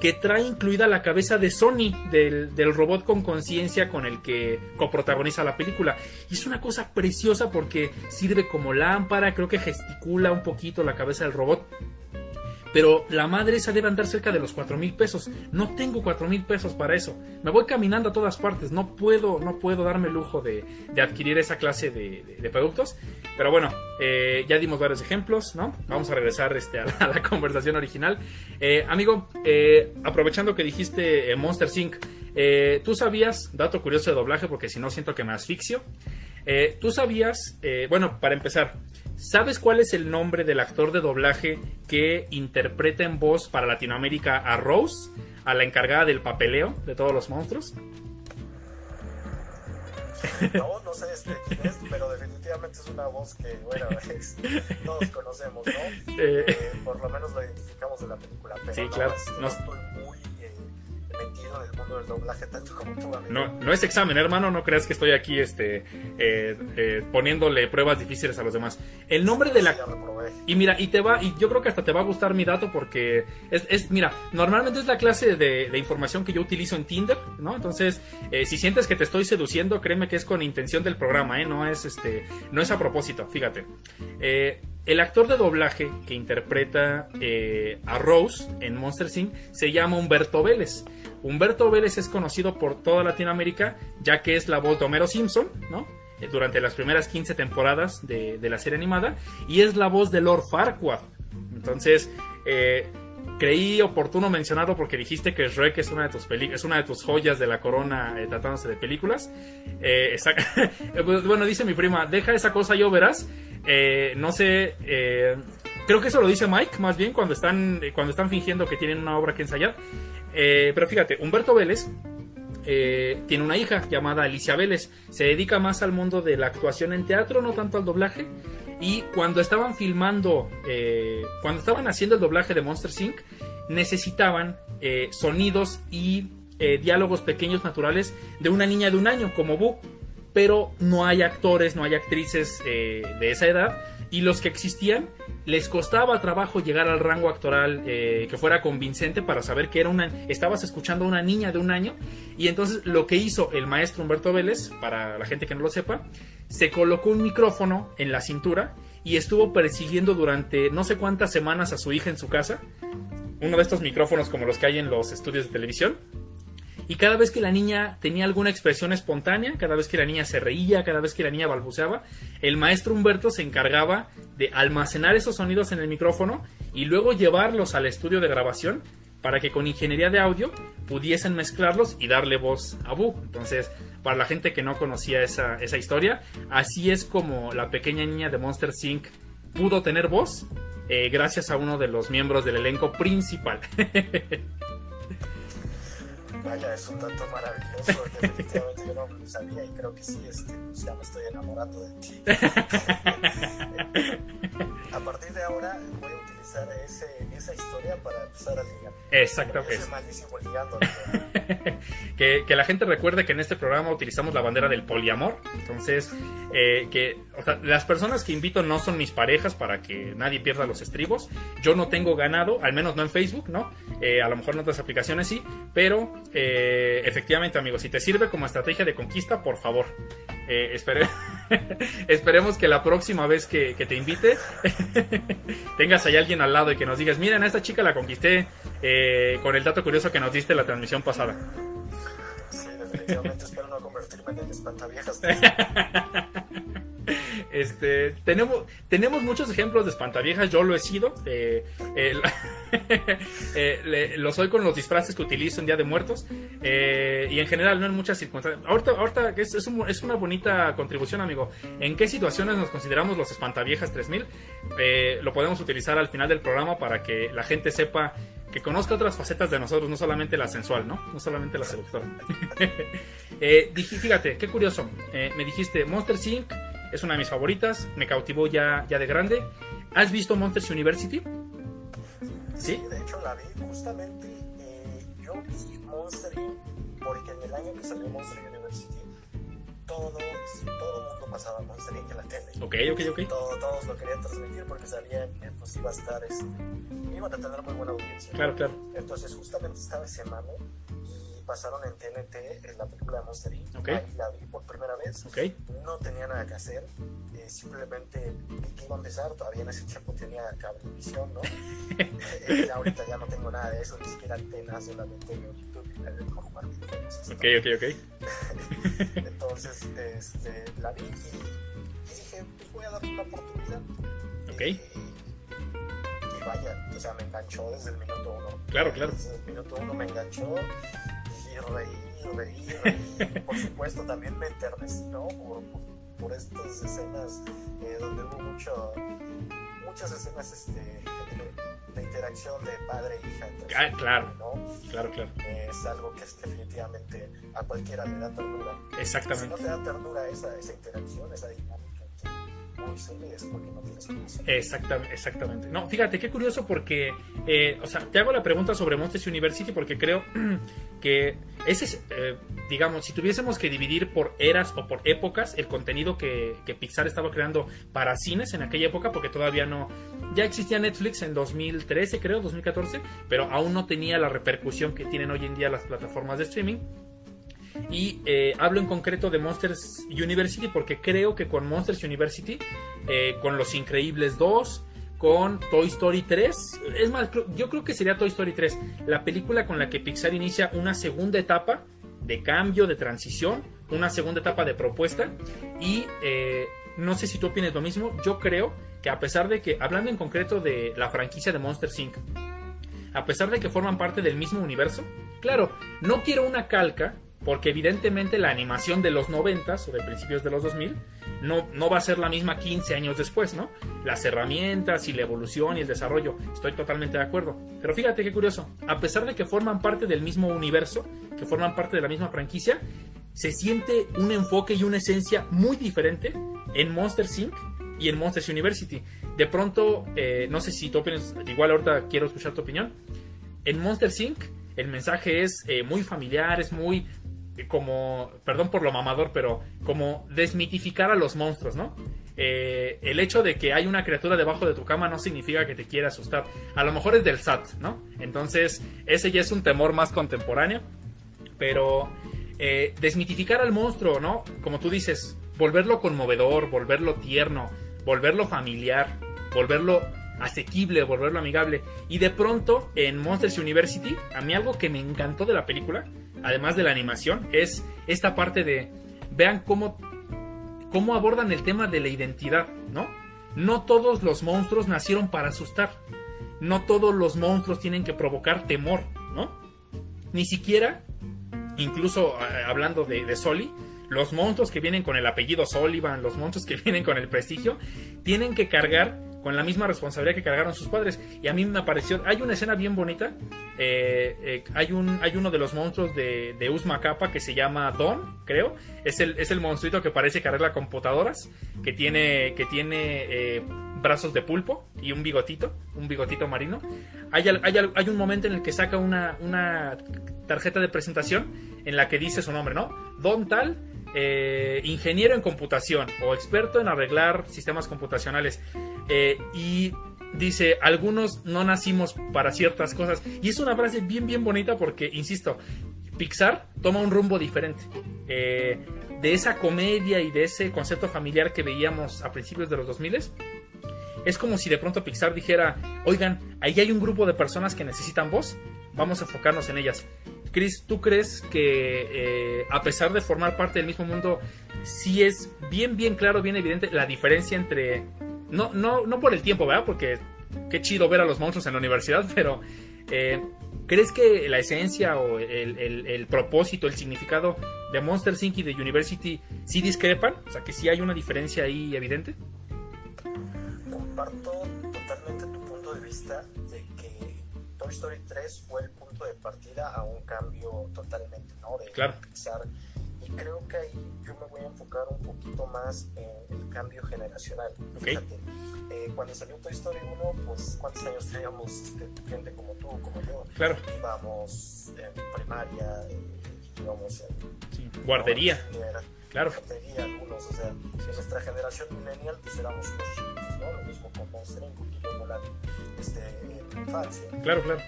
que trae incluida la cabeza de Sony, del, del robot con conciencia con el que coprotagoniza la película. Y es una cosa preciosa porque sirve como lámpara, creo que gesticula un poquito la cabeza del robot. Pero la madre esa debe andar cerca de los 4 mil pesos. No tengo 4 mil pesos para eso. Me voy caminando a todas partes. No puedo, no puedo darme el lujo de, de adquirir esa clase de, de- productos. Pero bueno, eh, ya dimos varios ejemplos, ¿no? Vamos a regresar este, a, la, conversación original. Eh, amigo, eh, aprovechando que dijiste eh, Monster eh, ¿tú sabías, dato curioso de doblaje, porque si no siento que me asfixio, ¿tú sabías, bueno, para empezar, ¿sabes cuál es el nombre del actor de doblaje que interpreta en voz para Latinoamérica a Rose, a la encargada del papeleo de todos los monstruos? No, no sé este quién es, pero definitivamente es una voz que, bueno, es- todos conocemos, ¿no? Eh, Eh, por lo menos lo identificamos de la película, pero Sí, no, claro. este, No- en el mundo del doblaje tanto como tú, amigo. No, no es examen, hermano, no creas que estoy aquí este, eh, eh, poniéndole pruebas difíciles a los demás. El nombre de la... Y mira, y te va, y yo creo que hasta te va a gustar mi dato porque es, es mira, normalmente es la clase de, de información que yo utilizo en Tinder, ¿no? Entonces, eh, si sientes que te estoy seduciendo, créeme que es con intención del programa, ¿eh? No es este, no es a propósito, fíjate. Eh, el actor de doblaje que interpreta eh, a Rose en Monster Inc. se llama Humberto Vélez. Humberto Vélez es conocido por toda Latinoamérica, ya que es la voz de Homero Simpson, ¿no? Eh, Durante las primeras 15 temporadas de, la serie animada, y es la voz de Lord Farquaad. Entonces, eh, creí oportuno mencionarlo porque dijiste que Shrek es una de tus peli- es una de tus joyas de la corona eh, tratándose de películas. Pues, bueno, dice mi prima, deja esa cosa yo verás. No sé, creo que eso lo dice Mike más bien cuando están cuando están fingiendo que tienen una obra que ensayar. Eh, pero fíjate, Humberto Vélez eh, tiene una hija llamada Alicia Vélez. Se dedica más al mundo de la actuación en teatro, no tanto al doblaje. Y cuando estaban filmando, eh, cuando estaban haciendo el doblaje de Monster Inc., necesitaban sonidos y diálogos pequeños naturales de una niña de un año, como Boo. Pero no hay actores, no hay actrices de esa edad. Y los que existían, les costaba trabajo llegar al rango actoral que fuera convincente para saber que era una, estabas escuchando a una niña de un año. Y entonces lo que hizo el maestro Humberto Vélez, para la gente que no lo sepa, se colocó un micrófono en la cintura y estuvo persiguiendo durante no sé cuántas semanas a su hija en su casa. Uno de estos micrófonos como los que hay en los estudios de televisión. Y cada vez que la niña tenía alguna expresión espontánea, cada vez que la niña se reía, cada vez que la niña balbuceaba, el maestro Humberto se encargaba de almacenar esos sonidos en el micrófono y luego llevarlos al estudio de grabación para que con ingeniería de audio pudiesen mezclarlos y darle voz a Boo. Entonces, para la gente que no conocía esa, esa historia, así es como la pequeña niña de Monster Inc. pudo tener voz eh, gracias a uno de los miembros del elenco principal. Vaya, es un tanto maravilloso. Definitivamente yo no lo sabía y creo que sí, este, pues ya me estoy enamorando de ti. a partir de ahora voy a utilizar ese, esa historia para empezar a ligar. Exactamente. que, que la gente recuerde que en este programa utilizamos la bandera del poliamor. Entonces, eh, que o sea, las personas que invito no son mis parejas para que nadie pierda los estribos. Yo no tengo ganado, al menos no en Facebook, ¿no? Eh, a lo mejor en otras aplicaciones sí, pero eh, efectivamente, amigos, si te sirve como estrategia de conquista, por favor. esperemos que la próxima vez que, te invite tengas ahí alguien al lado y que nos digas, miren, a esta chica la conquisté con el dato curioso que nos diste la transmisión pasada. Sí, definitivamente espero no convertirme en espantaviejas. Este, tenemos, tenemos muchos ejemplos de espantaviejas, yo lo he sido. Eh, eh, lo soy con los disfraces que utilizo en Día de Muertos. Eh, y en general, no en muchas circunstancias. Ahorita, ahorita es, es, es, una bonita contribución, amigo. ¿En qué situaciones nos consideramos los espantaviejas 3000? lo podemos utilizar al final del programa para que la gente sepa que conozca otras facetas de nosotros, no solamente la sensual, ¿no? No solamente la seductora. fíjate, qué curioso. me dijiste Monster Inc es una de mis favoritas, me cautivó ya, ya de grande. ¿Has visto Monsters University? Sí, de hecho la vi justamente. Eh, yo vi Monster porque en el año que salió Monster University, todo, todo mundo pasaba Monster Inc. en la tele. Ok, ok, ok. todos lo querían transmitir porque sabían que pues, iba a estar, este, iban a tener muy buena audiencia. Claro, claro. Entonces justamente estaba ese mame pasaron en TNT en la película de Monster Inc. Okay. Ahí la vi por primera vez. Okay. No tenía nada que hacer. Eh, simplemente vi que iba a empezar. Todavía en ese tiempo tenía cablevisión, ¿no? eh, ahorita ya no tengo nada de eso, ni siquiera antenas, solamente veo YouTube y la dejo jugar Ok, ok, ok. Entonces, este, la vi y, y, dije, pues voy a darle una oportunidad. Ok. Eh, y vaya, o sea, me enganchó desde el minuto uno. Claro, claro. Desde el minuto uno me enganchó reír, reír, reír. Por supuesto, también me enternecí, ¿no? Por, por, estas escenas eh, donde hubo mucho, muchas escenas este, de interacción de padre e hija. Entre ah, claro, ¿no? claro, claro. Es algo que es definitivamente a cualquiera le da ternura. Exactamente. Si no te da ternura esa, esa interacción, esa dinámica Exactamente, exactamente. No, fíjate, qué curioso porque, eh, o sea, te hago la pregunta sobre Monsters University porque creo que ese es, eh, digamos, si tuviésemos que dividir por eras o por épocas el contenido que, Pixar estaba creando para cines en aquella época, porque todavía no, ya existía Netflix en 2013, creo, 2014, pero aún no tenía la repercusión que tienen hoy en día las plataformas de streaming. Y eh, hablo en concreto de Monsters University porque creo que con Monsters University, eh, con Los Increíbles 2, con Toy Story 3, es más, yo creo que sería Toy Story 3, la película con la que Pixar inicia una segunda etapa de cambio, de transición, una segunda etapa de propuesta. Y eh, no sé si tú opinas lo mismo, yo creo que a pesar de que, hablando en concreto de la franquicia de Monsters Inc., a pesar de que forman parte del mismo universo, claro, no quiero una calca porque evidentemente la animación de los 90 o de principios de los 2000 no, no va a ser la misma 15 años después, ¿no? Las herramientas y la evolución y el desarrollo, estoy totalmente de acuerdo. Pero fíjate qué curioso, a pesar de que forman parte del mismo universo, que forman parte de la misma franquicia, se siente un enfoque y una esencia muy diferente en Monster Inc. y en Monsters University. De pronto, eh, no sé si tú opinas, igual ahorita quiero escuchar tu opinión. En Monster Inc. el mensaje es eh, muy familiar, es muy como, perdón por lo mamador, pero como desmitificar a los monstruos, ¿no? el hecho de que hay una criatura debajo de tu cama no significa que te quiera asustar. A lo mejor es del SAT, ¿no? Entonces, ese ya es un temor más contemporáneo. Pero desmitificar al monstruo, ¿no? Como tú dices, volverlo conmovedor, volverlo tierno, volverlo familiar, volverlo asequible, volverlo amigable. Y de pronto en Monsters University, a mí algo que me encantó de la película, además de la animación, es esta parte de, vean cómo, cómo abordan el tema de la identidad, ¿no? No todos los monstruos nacieron para asustar. No todos los monstruos tienen que provocar temor, ¿no? Ni siquiera, incluso eh, hablando de, de Soli, los monstruos que vienen con el apellido Sullivan, los monstruos que vienen con el prestigio, tienen que cargar con la misma responsabilidad que cargaron sus padres. Y a mí me pareció, hay una escena bien bonita, eh, eh, hay, un, hay uno de los monstruos de, de Kappa que se llama Don, creo, es el, es el monstruito que parece cargar computadoras, que tiene, que tiene eh, brazos de pulpo y un bigotito, un bigotito marino. Hay, hay, hay un momento en el que saca una, una tarjeta de presentación en la que dice su nombre, ¿no? Don tal eh, ingeniero en computación o experto en arreglar sistemas computacionales. Eh, y dice, algunos no nacimos para ciertas cosas. Y es una frase bien, bien bonita porque, insisto, Pixar toma un rumbo diferente. Eh, de esa comedia y de ese concepto familiar que veíamos a principios de los 2000 es como si de pronto Pixar dijera, oigan, ahí hay un grupo de personas que necesitan voz, vamos a enfocarnos en ellas. Chris, ¿tú crees que eh, a pesar de formar parte del mismo mundo, sí es bien, bien claro, bien evidente la diferencia entre... No, no, no por el tiempo, ¿verdad? Porque qué chido ver a los monstruos en la universidad, pero eh, ¿crees que la esencia o el, propósito, el significado de Monster Inc. y de University sí discrepan? O sea, que sí hay una diferencia ahí evidente. Comparto totalmente tu punto de vista de que Toy Story 3 fue el de partida a un cambio totalmente, ¿no? De claro. Pixar. Y creo que ahí yo me voy a enfocar un poquito más en el cambio generacional. Fíjate, eh, cuando salió Toy Story 1, pues ¿cuántos años teníamos este, gente como tú, como yo? Claro. Íbamos en primaria, íbamos en... Sí. Guardería. claro. Guardería, algunos, o sea, en nuestra generación millennial pues éramos unos chiquitos, ¿no? Lo mismo con Monster Inc., porque yo no este, en infancia. Claro, claro.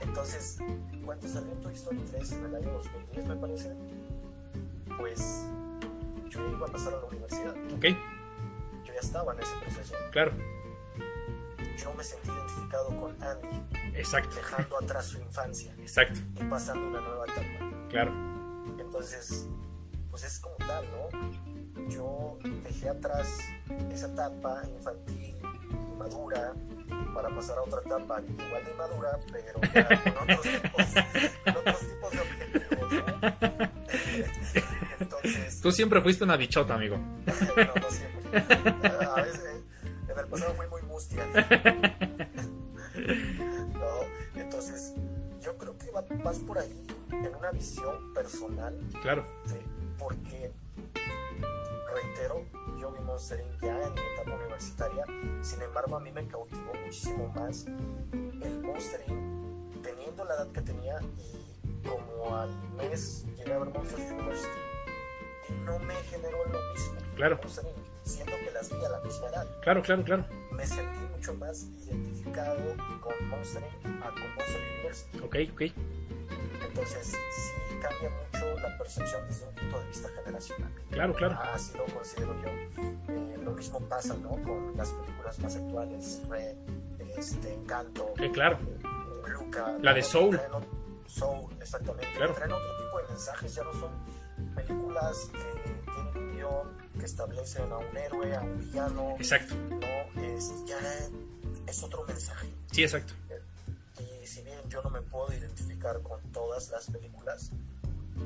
Entonces, cuando salió Toy Story 3 en el año 2010, me parece, pues yo iba a pasar a la universidad. Ok. Yo ya estaba en ese proceso. Claro. Yo me sentí identificado con Andy. Exacto. Dejando atrás su infancia. Exacto. Y pasando una nueva etapa. Claro. Entonces, pues es como tal, ¿no? Yo dejé atrás esa etapa infantil, madura, para pasar a otra etapa igual de madura, pero con otros tipos, con otros tipos de objetivos. ¿no? Entonces, Tú siempre fuiste una bichota, amigo. no, no siempre. A veces, en el pasado fui muy mustia. No, entonces, yo creo que vas por ahí en una visión personal. Claro. ¿sí? Porque, reitero, yo vi Monster Inc. ya en mi etapa universitaria, sin embargo a mí me cautivó muchísimo más el Monster Inc. teniendo la edad que tenía y como al mes llegué a ver Monster University y no me generó lo mismo claro. Monster Inc., siendo que las vi a la misma edad. Claro, claro, claro. Me sentí mucho más identificado con Monster Inc. a con Monster University. Ok, ok. Entonces, sí cambia mucho la percepción desde un punto de vista generacional. Claro, claro. Así lo considero yo. Eh, lo mismo pasa, ¿no? Con las películas más actuales, Red, este, Encanto, eh, claro. eh, Luca. La de Soul. Traen, Soul, exactamente. Claro. Traen otro tipo de mensajes, ya no son películas que tienen un guion, que establecen a un héroe, a un villano. Exacto. No, es, ya es otro mensaje. Sí, exacto. Y si bien yo no me puedo identificar con todas las películas,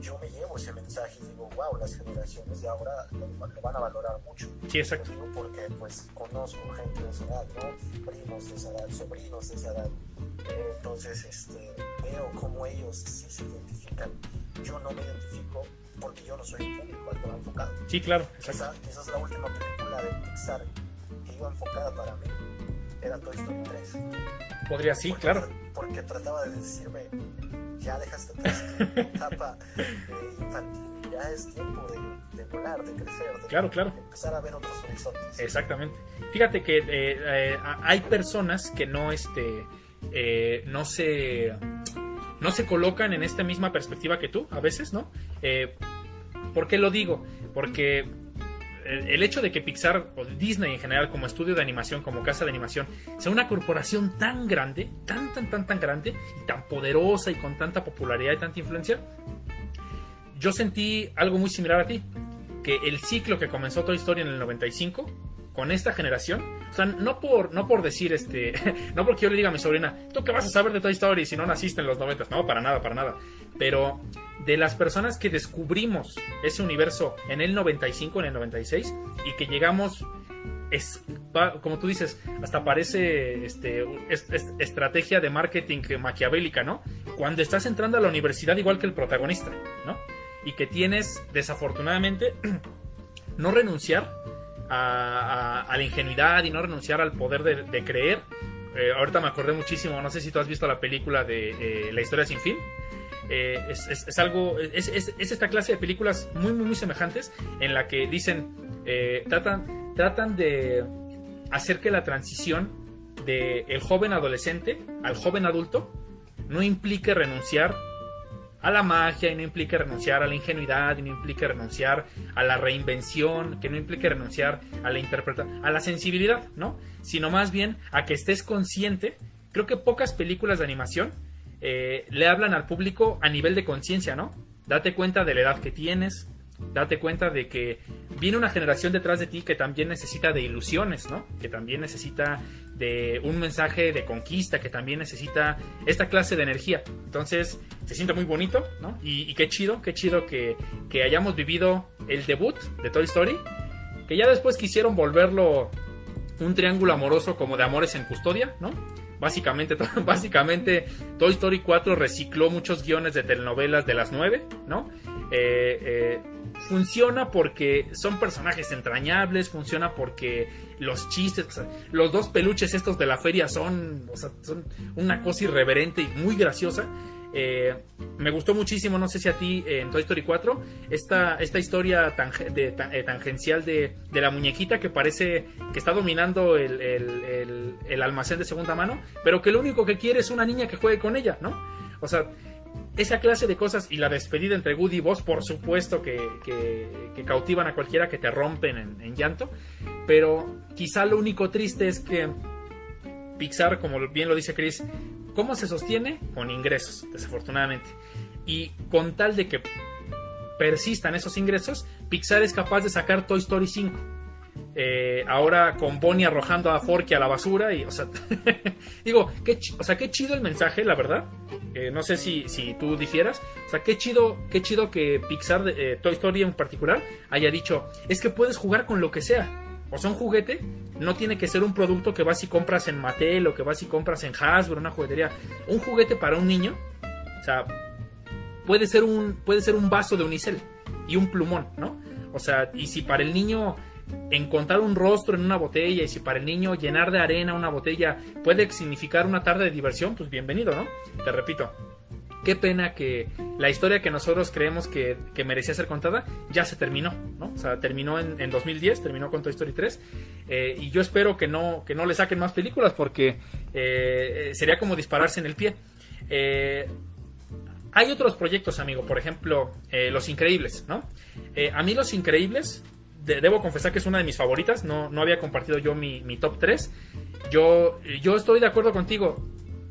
yo me llevo ese mensaje y digo, wow, las generaciones de ahora lo, lo van a valorar mucho. Sí, exacto. Digo porque pues conozco gente de esa edad, ¿no? Primos de esa edad, sobrinos de esa edad. Entonces, este, veo cómo ellos sí se identifican. Yo no me identifico porque yo no soy el público al que va enfocado. Sí, claro, exacto. Quizás esa es la última película de Pixar iba enfocada para mí era Toy Story 3. Podría sí, porque, claro. Porque trataba de decirme, ya dejaste esta etapa eh, infantil, ya es tiempo de, de, volar, de crecer, de, claro, claro. de, empezar a ver otros horizontes. Exactamente. Fíjate que eh, eh, hay personas que no, este, eh, no se, no se colocan en esta misma perspectiva que tú, a veces, ¿no? Eh, ¿Por qué lo digo? Porque el hecho de que Pixar o Disney en general como estudio de animación, como casa de animación, sea una corporación tan grande, tan, tan, tan, tan grande y tan poderosa y con tanta popularidad y tanta influencia, yo sentí algo muy similar a ti, que el ciclo que comenzó Toy Story en el 95 con esta generación, o sea, no por, no por decir este, no porque yo le diga a mi sobrina, tú qué vas a saber de Toy Story si no naciste en los 90, no, para nada, para nada, pero de las personas que descubrimos ese universo en el 95, en el 96, y que llegamos, es, como tú dices, hasta parece este, es, es, estrategia de marketing maquiavélica, ¿no? Cuando estás entrando a la universidad igual que el protagonista, ¿no? Y que tienes, desafortunadamente, no renunciar a, a, a, la ingenuidad y no renunciar al poder de, de creer. Eh, ahorita me acordé muchísimo, no sé si tú has visto la película de eh, La historia sin fin. Eh, es, algo, es, es, esta clase de películas muy, muy, muy semejantes en la que dicen, tratan, tratan de hacer que la transición del el joven adolescente al joven adulto no implique renunciar a la magia y no implique renunciar a la ingenuidad y no implique renunciar a la reinvención, que no implique renunciar a la interpretación, a la sensibilidad, ¿no? Sino más bien a que estés consciente. Creo que pocas películas de animación eh, le hablan al público a nivel de conciencia, ¿no? Date cuenta de la edad que tienes, date cuenta de que viene una generación detrás de ti que también necesita de ilusiones, ¿no? Que también necesita de un mensaje de conquista, que también necesita esta clase de energía. Entonces, se siente muy bonito, ¿no? Y, qué chido, qué chido que, que, hayamos vivido el debut de Toy Story, que ya después quisieron volverlo un triángulo amoroso como de amores en custodia, ¿no? Básicamente, básicamente Toy Story 4 recicló muchos guiones de telenovelas de las 9, ¿no? Eh, eh, funciona porque son personajes entrañables, funciona porque los chistes, los dos peluches estos de la feria son, o sea, son una cosa irreverente y muy graciosa. Eh, me gustó muchísimo, no sé si a ti en Toy Story 4, esta, esta historia tang de, eh, tangencial de, de, la muñequita que parece que está dominando el, el, el, almacén de segunda mano, pero que lo único que quiere es una niña que juegue con ella, ¿no? O sea, esa clase de cosas y la despedida entre Woody y Buzz, por supuesto que, que, cautivan a cualquiera, que te rompen en, llanto. Pero quizá lo único triste es que Pixar, como bien lo dice Chris, ¿cómo se sostiene? Con ingresos, desafortunadamente. Y con tal de que persistan esos ingresos, Pixar es capaz de sacar Toy Story 5. Eh, ahora con Bonnie arrojando a Forky a la basura y, digo, qué, o sea, qué chido el mensaje, la verdad. Eh, no sé si, si tú difieras. O sea, qué chido, qué chido que Pixar, eh, Toy Story en particular, haya dicho, es que puedes jugar con lo que sea. O sea, un juguete no tiene que ser un producto que vas y compras en Mattel o que vas y compras en Hasbro, una juguetería. Un juguete para un niño, o sea, puede ser un, puede ser un vaso de unicel y un plumón, ¿no? O sea, y si para el niño encontrar un rostro en una botella y si para el niño llenar de arena una botella puede significar una tarde de diversión, pues bienvenido, ¿no? Te repito, qué pena que la historia que nosotros creemos que, merecía ser contada ya se terminó, ¿no? O sea, terminó en, en 2010, terminó con Toy Story 3, eh, y yo espero que no, que no le saquen más películas porque eh, sería como dispararse en el pie. Eh, hay otros proyectos, amigo, por ejemplo, Los Increíbles, ¿no? a mí Los Increíbles de, debo confesar que es una de mis favoritas. No, no había compartido yo mi, mi, top 3. Yo, yo estoy de acuerdo contigo.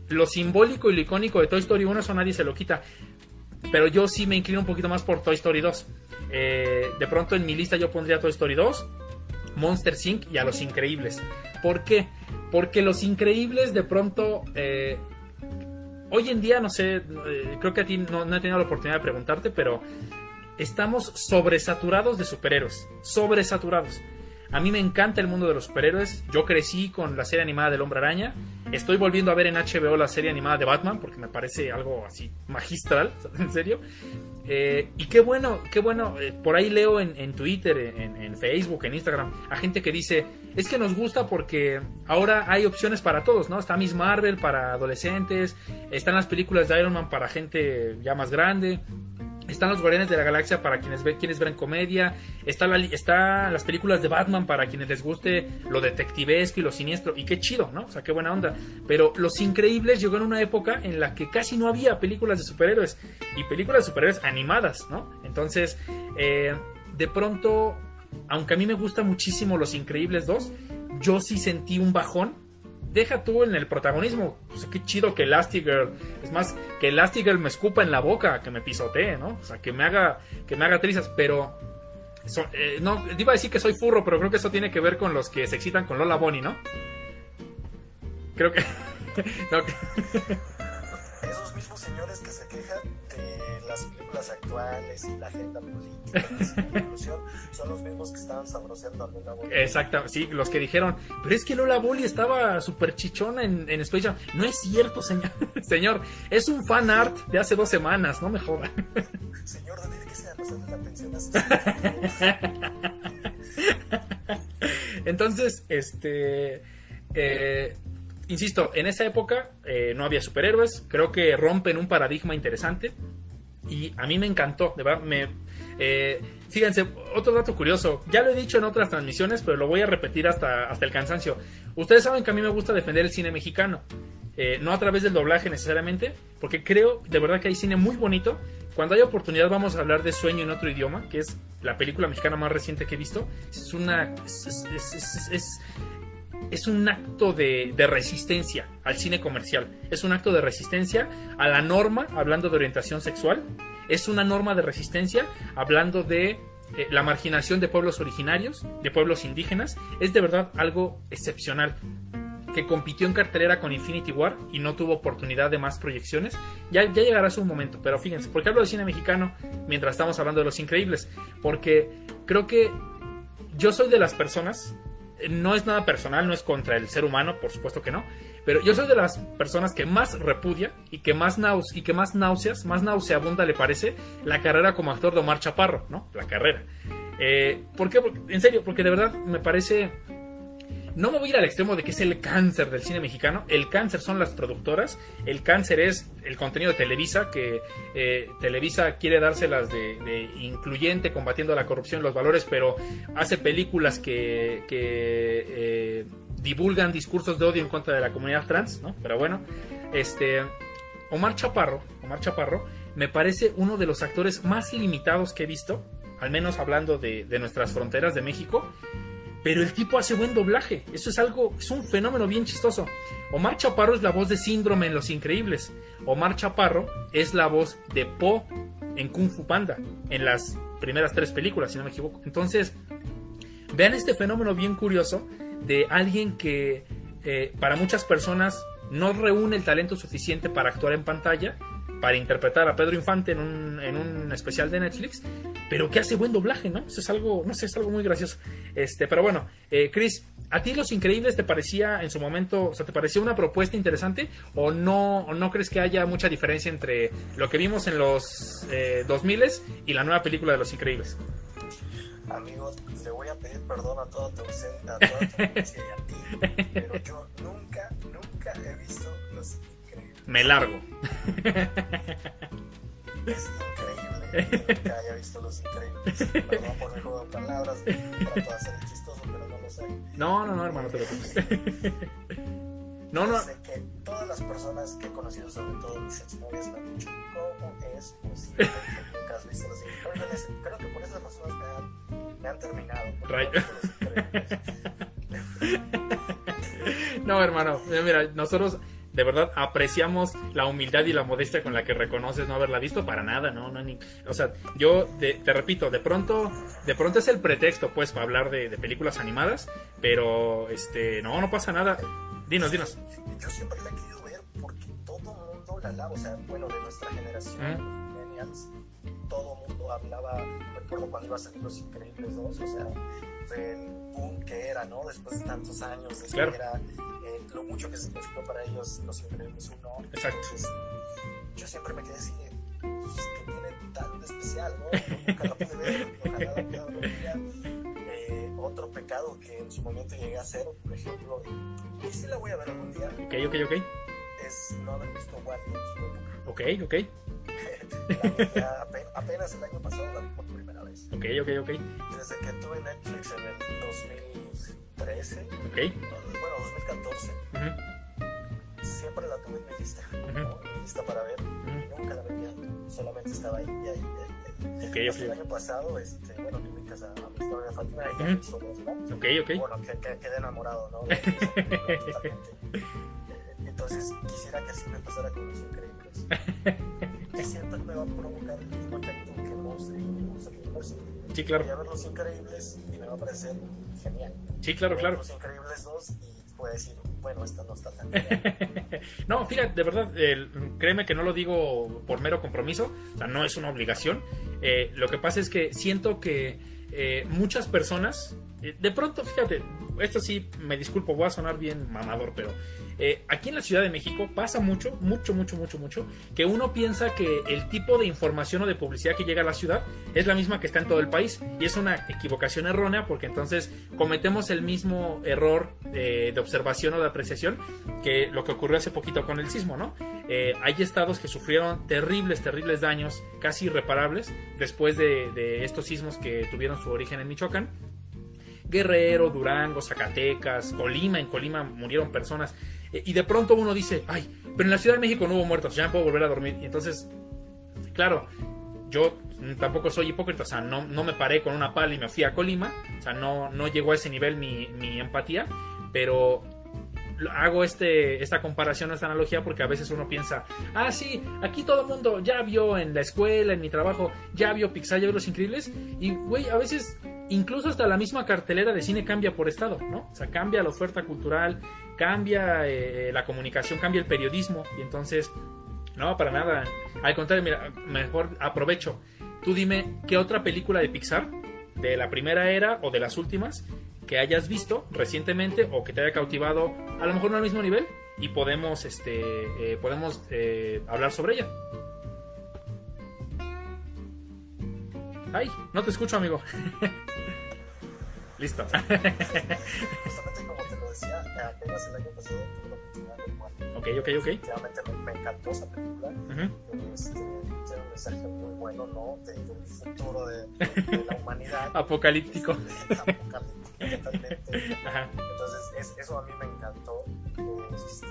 Lo simbólico y lo icónico de Toy Story 1, eso nadie se lo quita. Pero yo sí me inclino un poquito más por Toy Story 2. Eh, de pronto en mi lista yo pondría Toy Story 2, Monster Inc. y a Los Increíbles. ¿Por qué? Porque Los Increíbles de pronto... Eh, hoy en día, no sé, eh, creo que a ti no, no he tenido la oportunidad de preguntarte, pero estamos sobresaturados de superhéroes. Sobresaturados. A mí me encanta el mundo de los superhéroes. Yo crecí con la serie animada del Hombre Araña. Estoy volviendo a ver en HBO la serie animada de Batman porque me parece algo así magistral, en serio. Eh, y qué bueno, qué bueno. eh, por ahí leo en, Twitter, en, en Facebook, en Instagram, a gente que dice, es que nos gusta porque ahora hay opciones para todos, ¿no? Está Miss Marvel para adolescentes, están las películas de Iron Man para gente ya más grande. Están los Guardianes de la Galaxia para quienes, ve, quienes ven comedia. Está, la, está las películas de Batman para quienes les guste lo detectivesco y lo siniestro. Y qué chido, ¿no? O sea, qué buena onda. Pero Los Increíbles llegó en una época en la que casi no había películas de superhéroes. Y películas de superhéroes animadas, ¿no? Entonces, eh, de pronto, aunque a mí me gusta muchísimo Los Increíbles 2, yo sí sentí un bajón deja tú en el protagonismo. Qué chido que Elastigirl. Es más, que Elastigirl me escupa en la boca, que me pisotee, ¿no? O sea, que me haga, que me haga trizas. Pero. eh, no, iba a decir que soy furro, pero creo que eso tiene que ver con los que se excitan con Lola Bonnie, ¿no? Creo que- Esos mismos señores que se quejan de las películas actuales y la agenda política la inclusión son los mismos que estaban sabroseando a Luna Bonnie. Exacto, sí, los que dijeron, pero es que Lola Bonnie estaba súper chichona en, en Space Jam. No es cierto, señor. señor, es un fan art de hace dos semanas, no me jodan. Señor, ¿de qué se llama la pensión asesina? Entonces, este. eh, insisto, en esa época eh, no había superhéroes. Creo que rompen un paradigma interesante. Y a mí me encantó, de verdad. Me, eh, otro dato curioso. Ya lo he dicho en otras transmisiones, pero lo voy a repetir hasta, hasta el cansancio. Ustedes saben que a mí me gusta defender el cine mexicano. Eh, no a través del doblaje necesariamente, porque creo de verdad que hay cine muy bonito. Cuando hay oportunidad vamos a hablar de Sueño en otro idioma, que es la película mexicana más reciente que he visto. Es una... es- es- un acto de, de resistencia al cine comercial. Es un acto de resistencia a la norma, hablando de orientación sexual. Es una norma de resistencia hablando de eh, la marginación de pueblos originarios, de pueblos indígenas. Es de verdad algo excepcional. Que compitió en cartelera con Infinity War y no tuvo oportunidad de más proyecciones. Ya, ya llegará su momento, pero fíjense, ¿por qué hablo de cine mexicano mientras estamos hablando de los increíbles? Porque creo que yo soy de las personas no es nada personal, no es contra el ser humano, por supuesto que no. Pero yo soy de las personas que más repudia y que más, y que más náuseas, más nauseabunda le parece la carrera como actor de Omar Chaparro, ¿no? La carrera. Eh, ¿Por qué? Porque- en serio, porque de verdad me parece... No me voy a ir al extremo de que es el cáncer del cine mexicano. El cáncer son las productoras. El cáncer es el contenido de Televisa, que eh, Televisa quiere dárselas de, de incluyente, combatiendo la corrupción los valores, pero hace películas que, que eh, divulgan discursos de odio en contra de la comunidad trans, ¿no? Pero bueno, este Omar Chaparro, Omar Chaparro, me parece uno de los actores más limitados que he visto, al menos hablando de, de nuestras fronteras de México. Pero el tipo hace buen doblaje. Eso es algo, es un fenómeno bien chistoso. Omar Chaparro es la voz de Síndrome en Los Increíbles. Omar Chaparro es la voz de Po en Kung Fu Panda, en las primeras tres películas, si no me equivoco. Entonces, vean este fenómeno bien curioso de alguien que eh, para muchas personas no reúne el talento suficiente para actuar en pantalla, para interpretar a Pedro Infante en un, en un especial de Netflix, pero que hace buen doblaje, ¿no? Eso es algo, no sé, es algo muy gracioso. Este, pero bueno, eh, Chris, ¿a ti Los Increíbles te parecía en su momento, o sea, te parecía una propuesta interesante o no, no crees que haya mucha diferencia entre lo que vimos en los eh, 2000 y la nueva película de Los Increíbles? Amigo, le voy a pedir perdón a toda tu ausencia, a toda tu audiencia y a ti, pero yo nunca, nunca he visto. Me largo. Es increíble que nunca haya visto Los Increíbles. Perdón por mi juego de palabras, trato de el chistoso, pero no lo sé. No, no, no, hermano, te preocupes. No, no. Sé que todas las personas que he conocido, sobre todo mis exnovias, me han dicho cómo es posible que nunca has visto Los Increíbles. Creo que por esas personas me han, me han terminado. porque Ray- no hermano, mira, nosotros de verdad apreciamos la humildad y la modestia con la que reconoces no haberla visto para nada, no, no ni, o sea, yo te, te repito, de pronto, de pronto es el pretexto, pues, para hablar de, de películas animadas, pero, este, no, no pasa nada. Dinos, dinos. Yo siempre la he querido ver porque todo mundo la alaba, o sea, bueno, de nuestra generación, ¿Mm? millennials, todo el mundo hablaba, recuerdo cuando iba a salir Los Increíbles 2, o sea, del boom que era, ¿no? Después de tantos años, de Claro. que era eh, lo mucho que significó para ellos Los Increíbles 1. Exacto. Entonces, yo siempre me quedé así, pues, ¿qué tiene tan de especial, no? Nunca la pude ver, ojalá la pueda. Eh, otro pecado que en su momento llegué a hacer, por ejemplo, y, sí la voy a ver algún día, Ok, ok, ok. es no haber visto Wally en su época. Ok, ok. Ya ape- apenas el año pasado la vi por primera vez. Ok, ok, ok. Desde que tuve Netflix en el 2013, Ok. no, bueno, 2014, Ujú, siempre la tuve en mi lista, ¿no? En mi lista para ver. ujú. Nunca la veía, solamente estaba ahí, ahí, ahí, ahí. Ok, Hasta el año pasado, este, bueno, que ubicas a, a mi historia de Fátima, hizo dos, ¿no? Ok, ok. Bueno, que, que, quedé enamorado, ¿no? De. Eh, Entonces, quisiera que así me pasara con Los Increíbles. Que siento que me va a provocar el mismo efecto Sí, claro. Voy a ver Los Increíbles y me va a parecer genial. Sí, claro, claro. Los Increíbles 2 y a decir, bueno, esta no está tan genial. No, fíjate, de verdad, el- créeme que no lo digo por mero compromiso, o sea, no es una obligación. Eh, lo que pasa es que siento que eh, muchas personas, eh, de pronto, fíjate, esto sí, me disculpo, voy a sonar bien mamador, pero eh, aquí en la Ciudad de México pasa mucho, mucho, mucho, mucho, mucho, que uno piensa que el tipo de información o de publicidad que llega a la ciudad es la misma que está en todo el país y es una equivocación errónea porque entonces cometemos el mismo error de observación o de apreciación que lo que ocurrió hace poquito con el sismo, ¿no? Eh, hay estados que sufrieron terribles, terribles daños, casi irreparables, después de, de estos sismos que tuvieron su origen en Michoacán. Guerrero, Durango, Zacatecas, Colima, en Colima murieron personas. Y de pronto uno dice, ay, pero en la Ciudad de México no hubo muertos, ya puedo volver a dormir. Y entonces, claro, yo tampoco soy hipócrita, o sea, no, no me paré con una pala y me fui a Colima, o sea, no, no llegó a ese nivel mi, mi empatía, pero hago este, esta comparación, esta analogía, porque a veces uno piensa, ah, sí, aquí todo el mundo ya vio en la escuela, en mi trabajo, ya vio Pixar, ya vio Los Increíbles, y, güey, a veces incluso hasta la misma cartelera de cine cambia por estado, ¿no? O sea, cambia la oferta cultural, cambia eh, la comunicación, cambia el periodismo, y entonces, no, para nada. Al contrario, mira, mejor aprovecho. Tú dime, ¿qué otra película de Pixar, de la primera era o de las últimas, que hayas visto recientemente o que te haya cautivado, a lo mejor no al mismo nivel, y podemos, este, eh, podemos eh, hablar sobre ella? Ay, no te escucho, amigo. Listo. Justamente como te lo decía, apenas el año pasado tuve la oportunidad de jugar. ok, ok, ok. Efectivamente me, me encantó esa película. Ujú. Este, tiene un mensaje muy bueno, ¿no? De, de un futuro de, de la humanidad. Apocalíptico. Apocalíptico, totalmente. Ajá. Entonces, es- eso a mí me encantó. Este,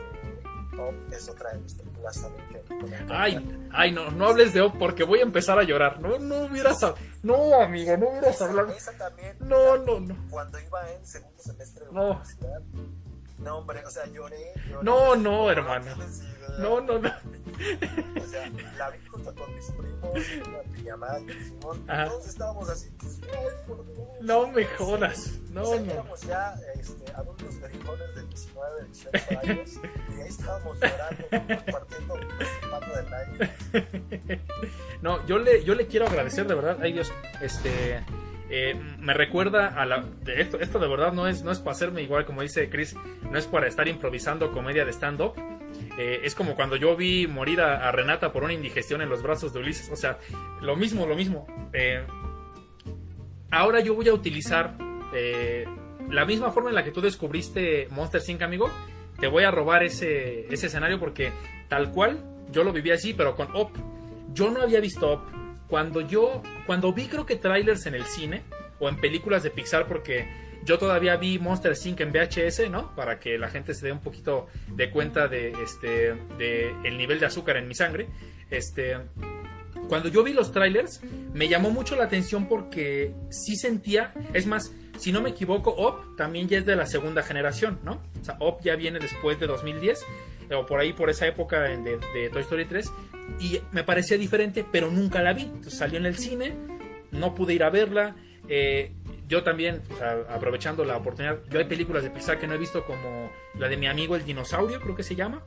Top es otra de mis películas también que. Ay, ay, no, no hables de O porque voy a empezar a llorar. No, no hubieras hab- No, amigo, no hubieras esa, hablado. esa también. No, no, no. Cuando iba en segundo semestre de No. universidad. No, hombre, o sea, lloré. lloré. No, no, hermano. No, no, no. O sea, la vi junto con mis primos pijamada que hicimos. Ajá. Todos estábamos así. pues, Ay, por Dios. No me jodas. No, o sea, no. éramos ya este, adultos 19, 18 años. y ahí estábamos llorando, compartiendo el. No, yo le, yo le quiero agradecer de verdad. Ay Dios, este eh, me recuerda a la esto. Esto de verdad no es no es para hacerme igual como dice Chris, no es para estar improvisando comedia de stand up. Eh, es como cuando yo vi morir a, Renata por una indigestión en los brazos de Ulises. O sea, lo mismo, lo mismo. Eh, ahora yo voy a utilizar la misma forma en la que tú descubriste Monster Inc. amigo. Te voy a robar ese, ese escenario porque tal cual yo lo viví así, pero con Op. Yo no había visto Op. Cuando yo, cuando vi creo que trailers en el cine o en películas de Pixar, porque yo todavía vi Monster Inc. en VHS, ¿no? Para que la gente se dé un poquito de cuenta de este, de el nivel de azúcar en mi sangre. Este, cuando yo vi los trailers, me llamó mucho la atención porque sí sentía, es más, si no me equivoco, Op también ya es de la segunda generación, ¿no? O sea, Op ya viene después de 2010, o por ahí, por esa época de, de Toy Story 3, y me parecía diferente, pero nunca la vi. Entonces salió en el cine, no pude ir a verla. eh, yo también, aprovechando la oportunidad, yo hay películas de Pixar que no he visto como la de mi amigo el dinosaurio, creo que se llama.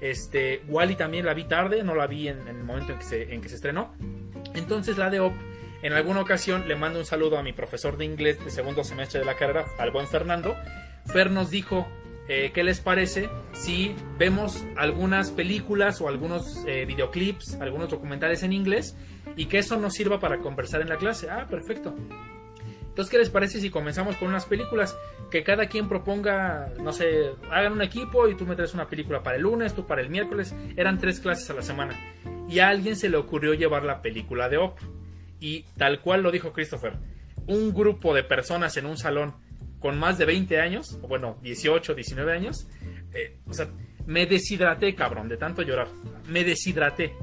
Este, Wally también la vi tarde, no la vi en, el momento en que se estrenó. Entonces la de OP, en alguna ocasión le mando un saludo a mi profesor de inglés de segundo semestre de la carrera, al buen Fernando. Fer nos dijo, eh, ¿qué les parece si vemos algunas películas o algunos eh, videoclips, algunos documentales en inglés y que eso nos sirva para conversar en la clase? Ah, perfecto. Entonces, ¿qué les parece si comenzamos con unas películas? Que cada quien proponga, no sé, hagan un equipo y tú me traes una película para el lunes, tú para el miércoles. Eran tres clases a la semana. Y a alguien se le ocurrió llevar la película de Op. Y tal cual lo dijo Christopher, un grupo de personas en un salón con más de 20 años, bueno, 18, 19 años, eh, o sea, me deshidraté, cabrón, de tanto llorar. Me deshidraté.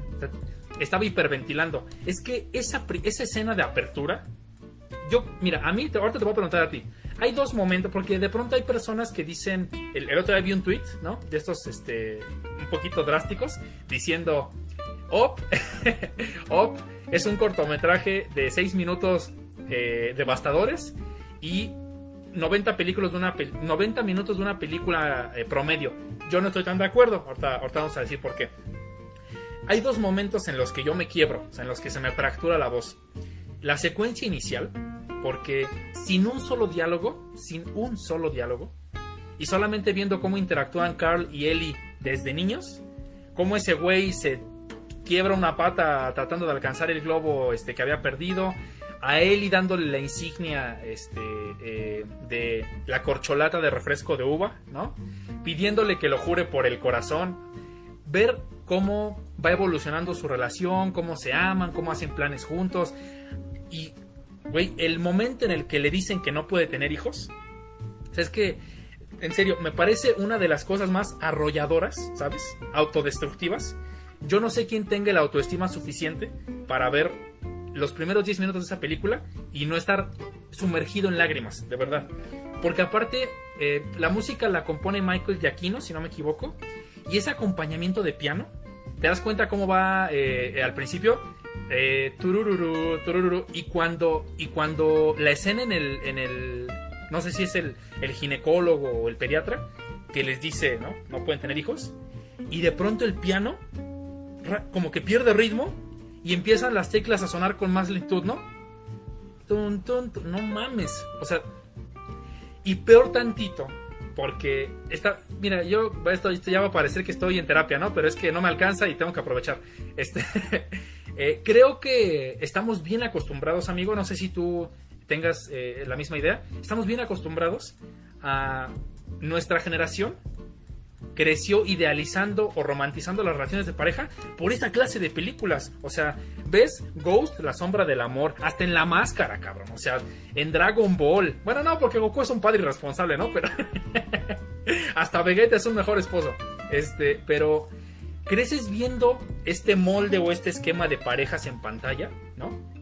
estaba hiperventilando. Es que esa, esa escena de apertura yo, mira, a mí, ahorita te voy a preguntar a ti. Hay dos momentos, porque de pronto hay personas que dicen, el, otro día vi un tweet, ¿no? De estos, este, un poquito drásticos, diciendo, Op, Op es un cortometraje de 6 minutos eh, devastadores y 90, películas de una, 90 minutos de una película eh, promedio. Yo no estoy tan de acuerdo, ahorita, ahorita vamos a decir por qué. Hay dos momentos en los que yo me quiebro, o sea, en los que se me fractura la voz. La secuencia inicial, porque sin un solo diálogo, sin un solo diálogo, y solamente viendo cómo interactúan Carl y Ellie desde niños, cómo ese güey se quiebra una pata tratando de alcanzar el globo este, que había perdido, a Ellie dándole la insignia este, eh, de la corcholata de refresco de uva, ¿no? Pidiéndole que lo jure por el corazón. Ver cómo va evolucionando su relación, cómo se aman, cómo hacen planes juntos. Y Güey, el momento en el que le dicen que no puede tener hijos. Es que, en serio, me parece una de las cosas más arrolladoras, ¿sabes? Autodestructivas. Yo no sé quién tenga la autoestima suficiente para ver los primeros 10 minutos de esa película y no estar sumergido en lágrimas, de verdad. Porque aparte, eh, la música la compone Michael Giacchino, si no me equivoco, y ese acompañamiento de piano, te das cuenta cómo va eh, al principio eh, turururu, turururu, y cuando, y cuando la escena en el, en el, no sé si es el, el ginecólogo o el pediatra, que les dice, ¿no? No pueden tener hijos, y de pronto el piano, como que pierde ritmo, y empiezan las teclas a sonar con más lentitud, ¿no? no mames, o sea, y peor tantito, porque está, mira, yo esto, ya va a parecer que estoy en terapia, ¿no? Pero es que no me alcanza y tengo que aprovechar. Este, Eh, creo que estamos bien acostumbrados, amigo, no sé si tú tengas eh, la misma idea, estamos bien acostumbrados a nuestra generación creció idealizando o romantizando las relaciones de pareja por esa clase de películas. O sea, ves Ghost, la sombra del amor, hasta en la máscara, cabrón. O sea, en Dragon Ball. Bueno, no, porque Goku es un padre irresponsable, ¿no? Pero hasta Vegeta es un mejor esposo. Este, pero creces viendo este molde o este esquema de parejas en pantalla, ¿no?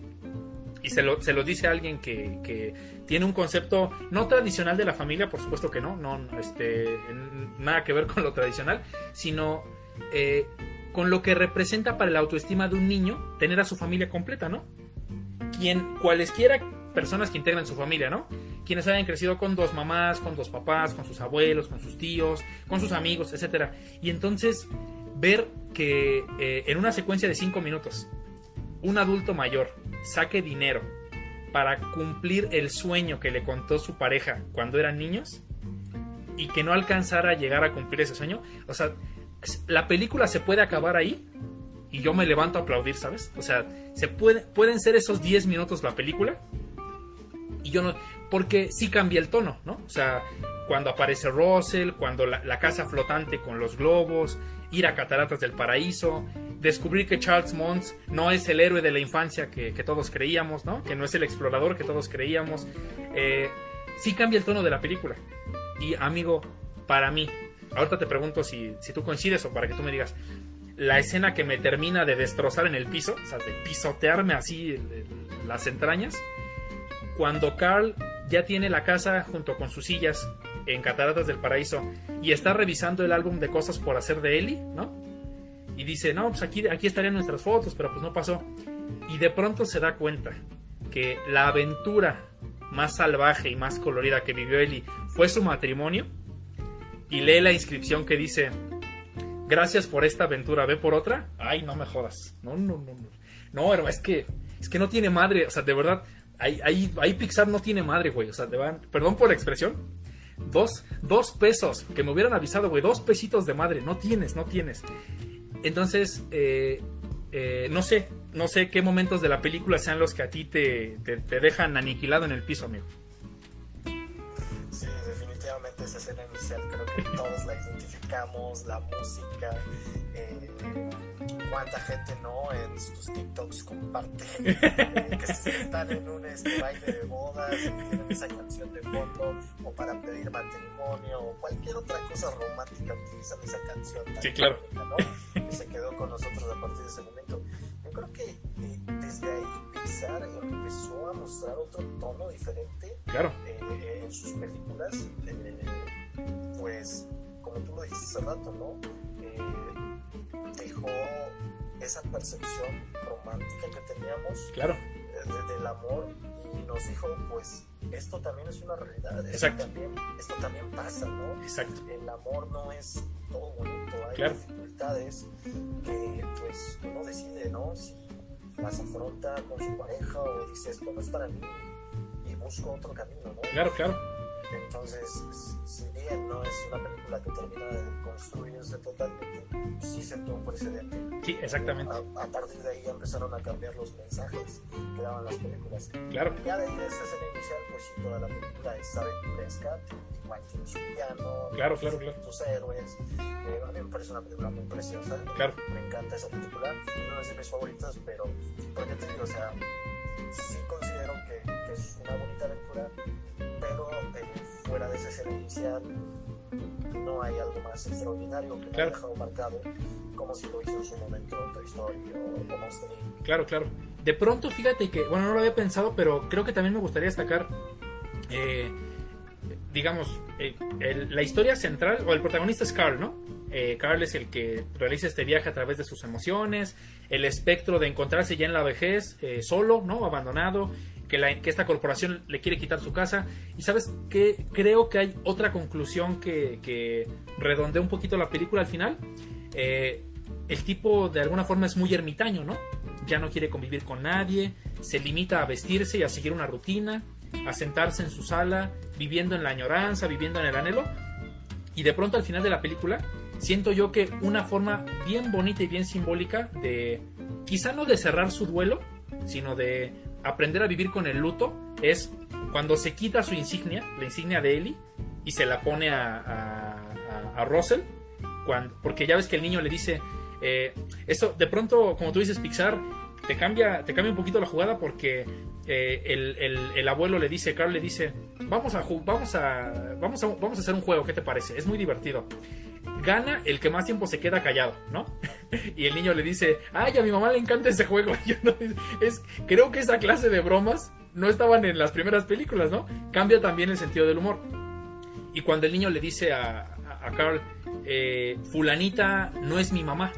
Y se lo, se lo dice alguien que, tiene un concepto no tradicional de la familia, por supuesto que no, no este, nada que ver con lo tradicional, sino eh, con lo que representa para la autoestima de un niño tener a su familia completa, ¿no? Quien, cualesquiera personas que integran su familia, ¿no? Quienes hayan crecido con dos mamás, con dos papás, con sus abuelos, con sus tíos, con sus amigos, etc. Y entonces ver que eh, en una secuencia de 5 minutos un adulto mayor saque dinero para cumplir el sueño que le contó su pareja cuando eran niños y que no alcanzara a llegar a cumplir ese sueño, o sea, la película se puede acabar ahí y yo me levanto a aplaudir, ¿sabes? O sea, se puede, pueden ser esos 10 minutos la película y yo no, porque sí cambia el tono, ¿no? O sea, cuando aparece Russell, cuando la, casa flotante con los globos, ir a Cataratas del Paraíso, descubrir que Charles Mons no es el héroe de la infancia que, todos creíamos, ¿no? Que no es el explorador que todos creíamos. Eh, sí cambia el tono de la película. Y amigo, para mí, ahorita te pregunto si, si tú coincides o para que tú me digas, la escena que me termina de destrozar en el piso, o sea, de pisotearme así las entrañas, cuando Carl ya tiene la casa junto con sus sillas en Cataratas del Paraíso y está revisando el álbum de cosas por hacer de Ellie, ¿no? Y dice, no, pues aquí, aquí estarían nuestras fotos, pero pues no pasó. Y de pronto se da cuenta que la aventura más salvaje y más colorida que vivió Ellie fue su matrimonio. Y lee la inscripción que dice, gracias por esta aventura, ve por otra. Ay, no me jodas. No, no, no, no. No, pero es que es que no tiene madre, o sea, de verdad, ahí, ahí, ahí Pixar no tiene madre, güey, o sea, te van, perdón por la expresión, dos, dos pesos, que me hubieran avisado, güey, dos pesitos de madre, no tienes, no tienes. Entonces, eh, eh, no sé, no sé qué momentos de la película sean los que a ti te, te, te dejan aniquilado en el piso, amigo. Sí, definitivamente esa escena inicial creo que todos la identificamos, la música, eh, cuánta gente no en sus TikToks comparte eh, que están en un este, baile de bodas y tienen esa canción de fondo o para pedir matrimonio o cualquier otra cosa romántica utilizan esa canción tan Sí, claro. ¿no? que se quedó con nosotros a partir de ese momento. Yo creo que eh, desde ahí Pixar empezó a mostrar otro tono diferente Claro, eh, en sus películas, eh, pues, como tú lo dijiste hace rato, ¿no? Dejó esa percepción romántica que teníamos claro, eh, de- del amor y nos dijo, pues, esto también es una realidad, esto también, esto también pasa, ¿no? exacto. El amor no es todo bonito, hay Claro. dificultades que, pues, uno decide, ¿no? Si las afronta con su pareja o dice, esto no es para mí y busco otro camino, ¿no? Claro, claro. Entonces, si no es una película que termina de construirse totalmente, sí sentó un precedente. Sí, exactamente. A, a partir de ahí empezaron a cambiar los mensajes que daban las películas. Claro, Ya de ahí de esa escena inicial, pues sí, toda la película es aventuresca, igual tiene su piano, Claro, claro, claro. sus héroes. Eh, a mí me parece una película muy preciosa. Claro. Me encanta esa película. No es de mis favoritas, pero porque te digo, o sea, inicial no hay algo más extraordinario que Claro. haya dejado marcado, como si lo hizo en su momento Toy Story o, o Monster claro, claro. De pronto, fíjate que, bueno, no lo había pensado, pero creo que también me gustaría destacar, eh, digamos, eh, el- la historia central, o el protagonista es Carl, ¿no? Eh, Carl es el que realiza este viaje a través de sus emociones, el espectro de encontrarse ya en la vejez, eh, solo, ¿no? Abandonado, que, esta corporación le quiere quitar su casa. Y sabes que creo que hay otra conclusión que, que redondea un poquito la película al final. Eh, el tipo de alguna forma es muy ermitaño, ¿no? Ya no quiere convivir con nadie, se limita a vestirse y a seguir una rutina, a sentarse en su sala, viviendo en la añoranza, viviendo en el anhelo. Y de pronto al final de la película, siento yo que una forma bien bonita y bien simbólica de, quizá no de cerrar su duelo, sino de aprender a vivir con el luto, es cuando se quita su insignia, la insignia de Ellie, y se la pone a, Russell, cuando, porque ya ves que el niño le dice, eh, de pronto, como tú dices, Pixar, te cambia, te cambia un poquito la jugada porque eh, el, el- el abuelo le dice, Carl le dice, vamos a, vamos, a, vamos, a, vamos a hacer un juego, ¿qué te parece? Es muy divertido. Gana el que más tiempo se queda callado, ¿no? Y el niño le dice, ay, a mi mamá le encanta ese juego. Y uno dice, es, creo que esa clase de bromas no estaban en las primeras películas, ¿no? Cambia también el sentido del humor. Y cuando el niño le dice a, a, a Carl, eh, fulanita no es mi mamá,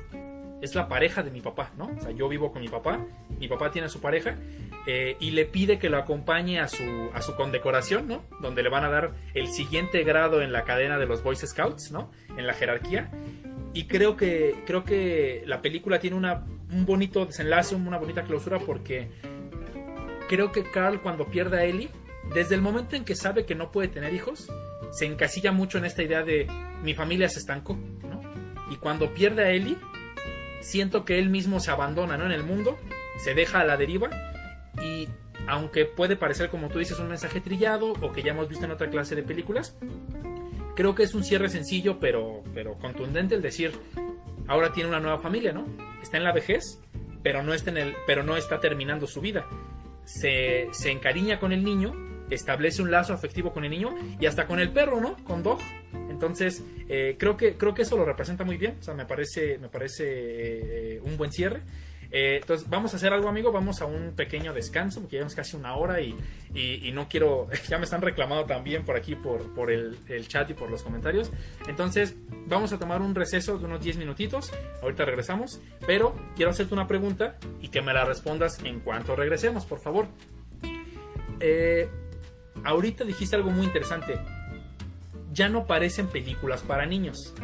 es la pareja de mi papá, ¿no? O sea, yo vivo con mi papá, mi papá tiene a su pareja eh, y le pide que lo acompañe a su, a su condecoración, ¿no? Donde le van a dar el siguiente grado en la cadena de los Boy Scouts, ¿no? En la jerarquía. Y creo que, creo que la película tiene una, un bonito desenlace, una bonita clausura porque creo que Carl cuando pierde a Ellie, desde el momento en que sabe que no puede tener hijos, se encasilla mucho en esta idea de mi familia se estancó, ¿no? Y cuando pierde a Ellie, siento que él mismo se abandona, ¿no? En el mundo, se deja a la deriva y aunque puede parecer como tú dices un mensaje trillado o que ya hemos visto en otra clase de películas, creo que es un cierre sencillo pero, pero contundente el decir, ahora tiene una nueva familia, ¿no? Está en la vejez, pero no está, en el, pero no está terminando su vida. Se, se encariña con el niño, establece un lazo afectivo con el niño y hasta con el perro, ¿no? Con Dog. Entonces, eh, creo, que, creo que eso lo representa muy bien. O sea, me parece, me parece eh, un buen cierre. Eh, entonces, vamos a hacer algo, amigo. Vamos a un pequeño descanso, porque llevamos casi una hora y, y- no quiero. Ya me están reclamando también por aquí, por, por el, chat y por los comentarios. Entonces, vamos a tomar un receso de unos 10 minutitos. Ahorita regresamos. Pero quiero hacerte una pregunta y que me la respondas en cuanto regresemos, por favor. Ahorita dijiste algo muy interesante. Ya no parecen películas para niños.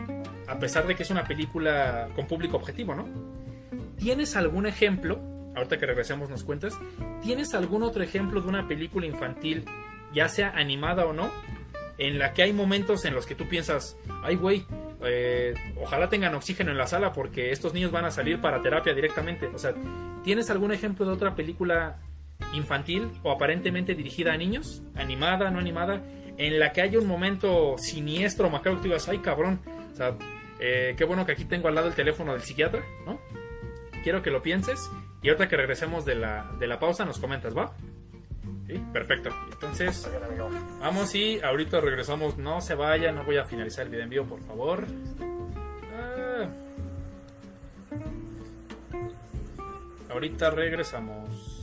A pesar de que es una película con público objetivo, ¿no? ¿Tienes algún ejemplo? ahorita que regresemos nos cuentas. ¿Tienes algún otro ejemplo de una película infantil, ya sea animada o no, en la que hay momentos en los que tú piensas, ay güey, eh, ojalá tengan oxígeno en la sala porque estos niños van a salir para terapia directamente? O sea, ¿tienes algún ejemplo de otra película infantil o aparentemente dirigida a niños, animada, no animada, en la que haya un momento siniestro, macabro, que tú digas, ay cabrón, o sea, eh, qué bueno que aquí tengo al lado el teléfono del psiquiatra, ¿no? Quiero que lo pienses y ahorita que regresemos de la, de la pausa nos comentas, ¿va? Sí, perfecto. Entonces, vamos y ahorita regresamos. No se vaya, no voy a finalizar el video por favor. Ah. Ahorita regresamos.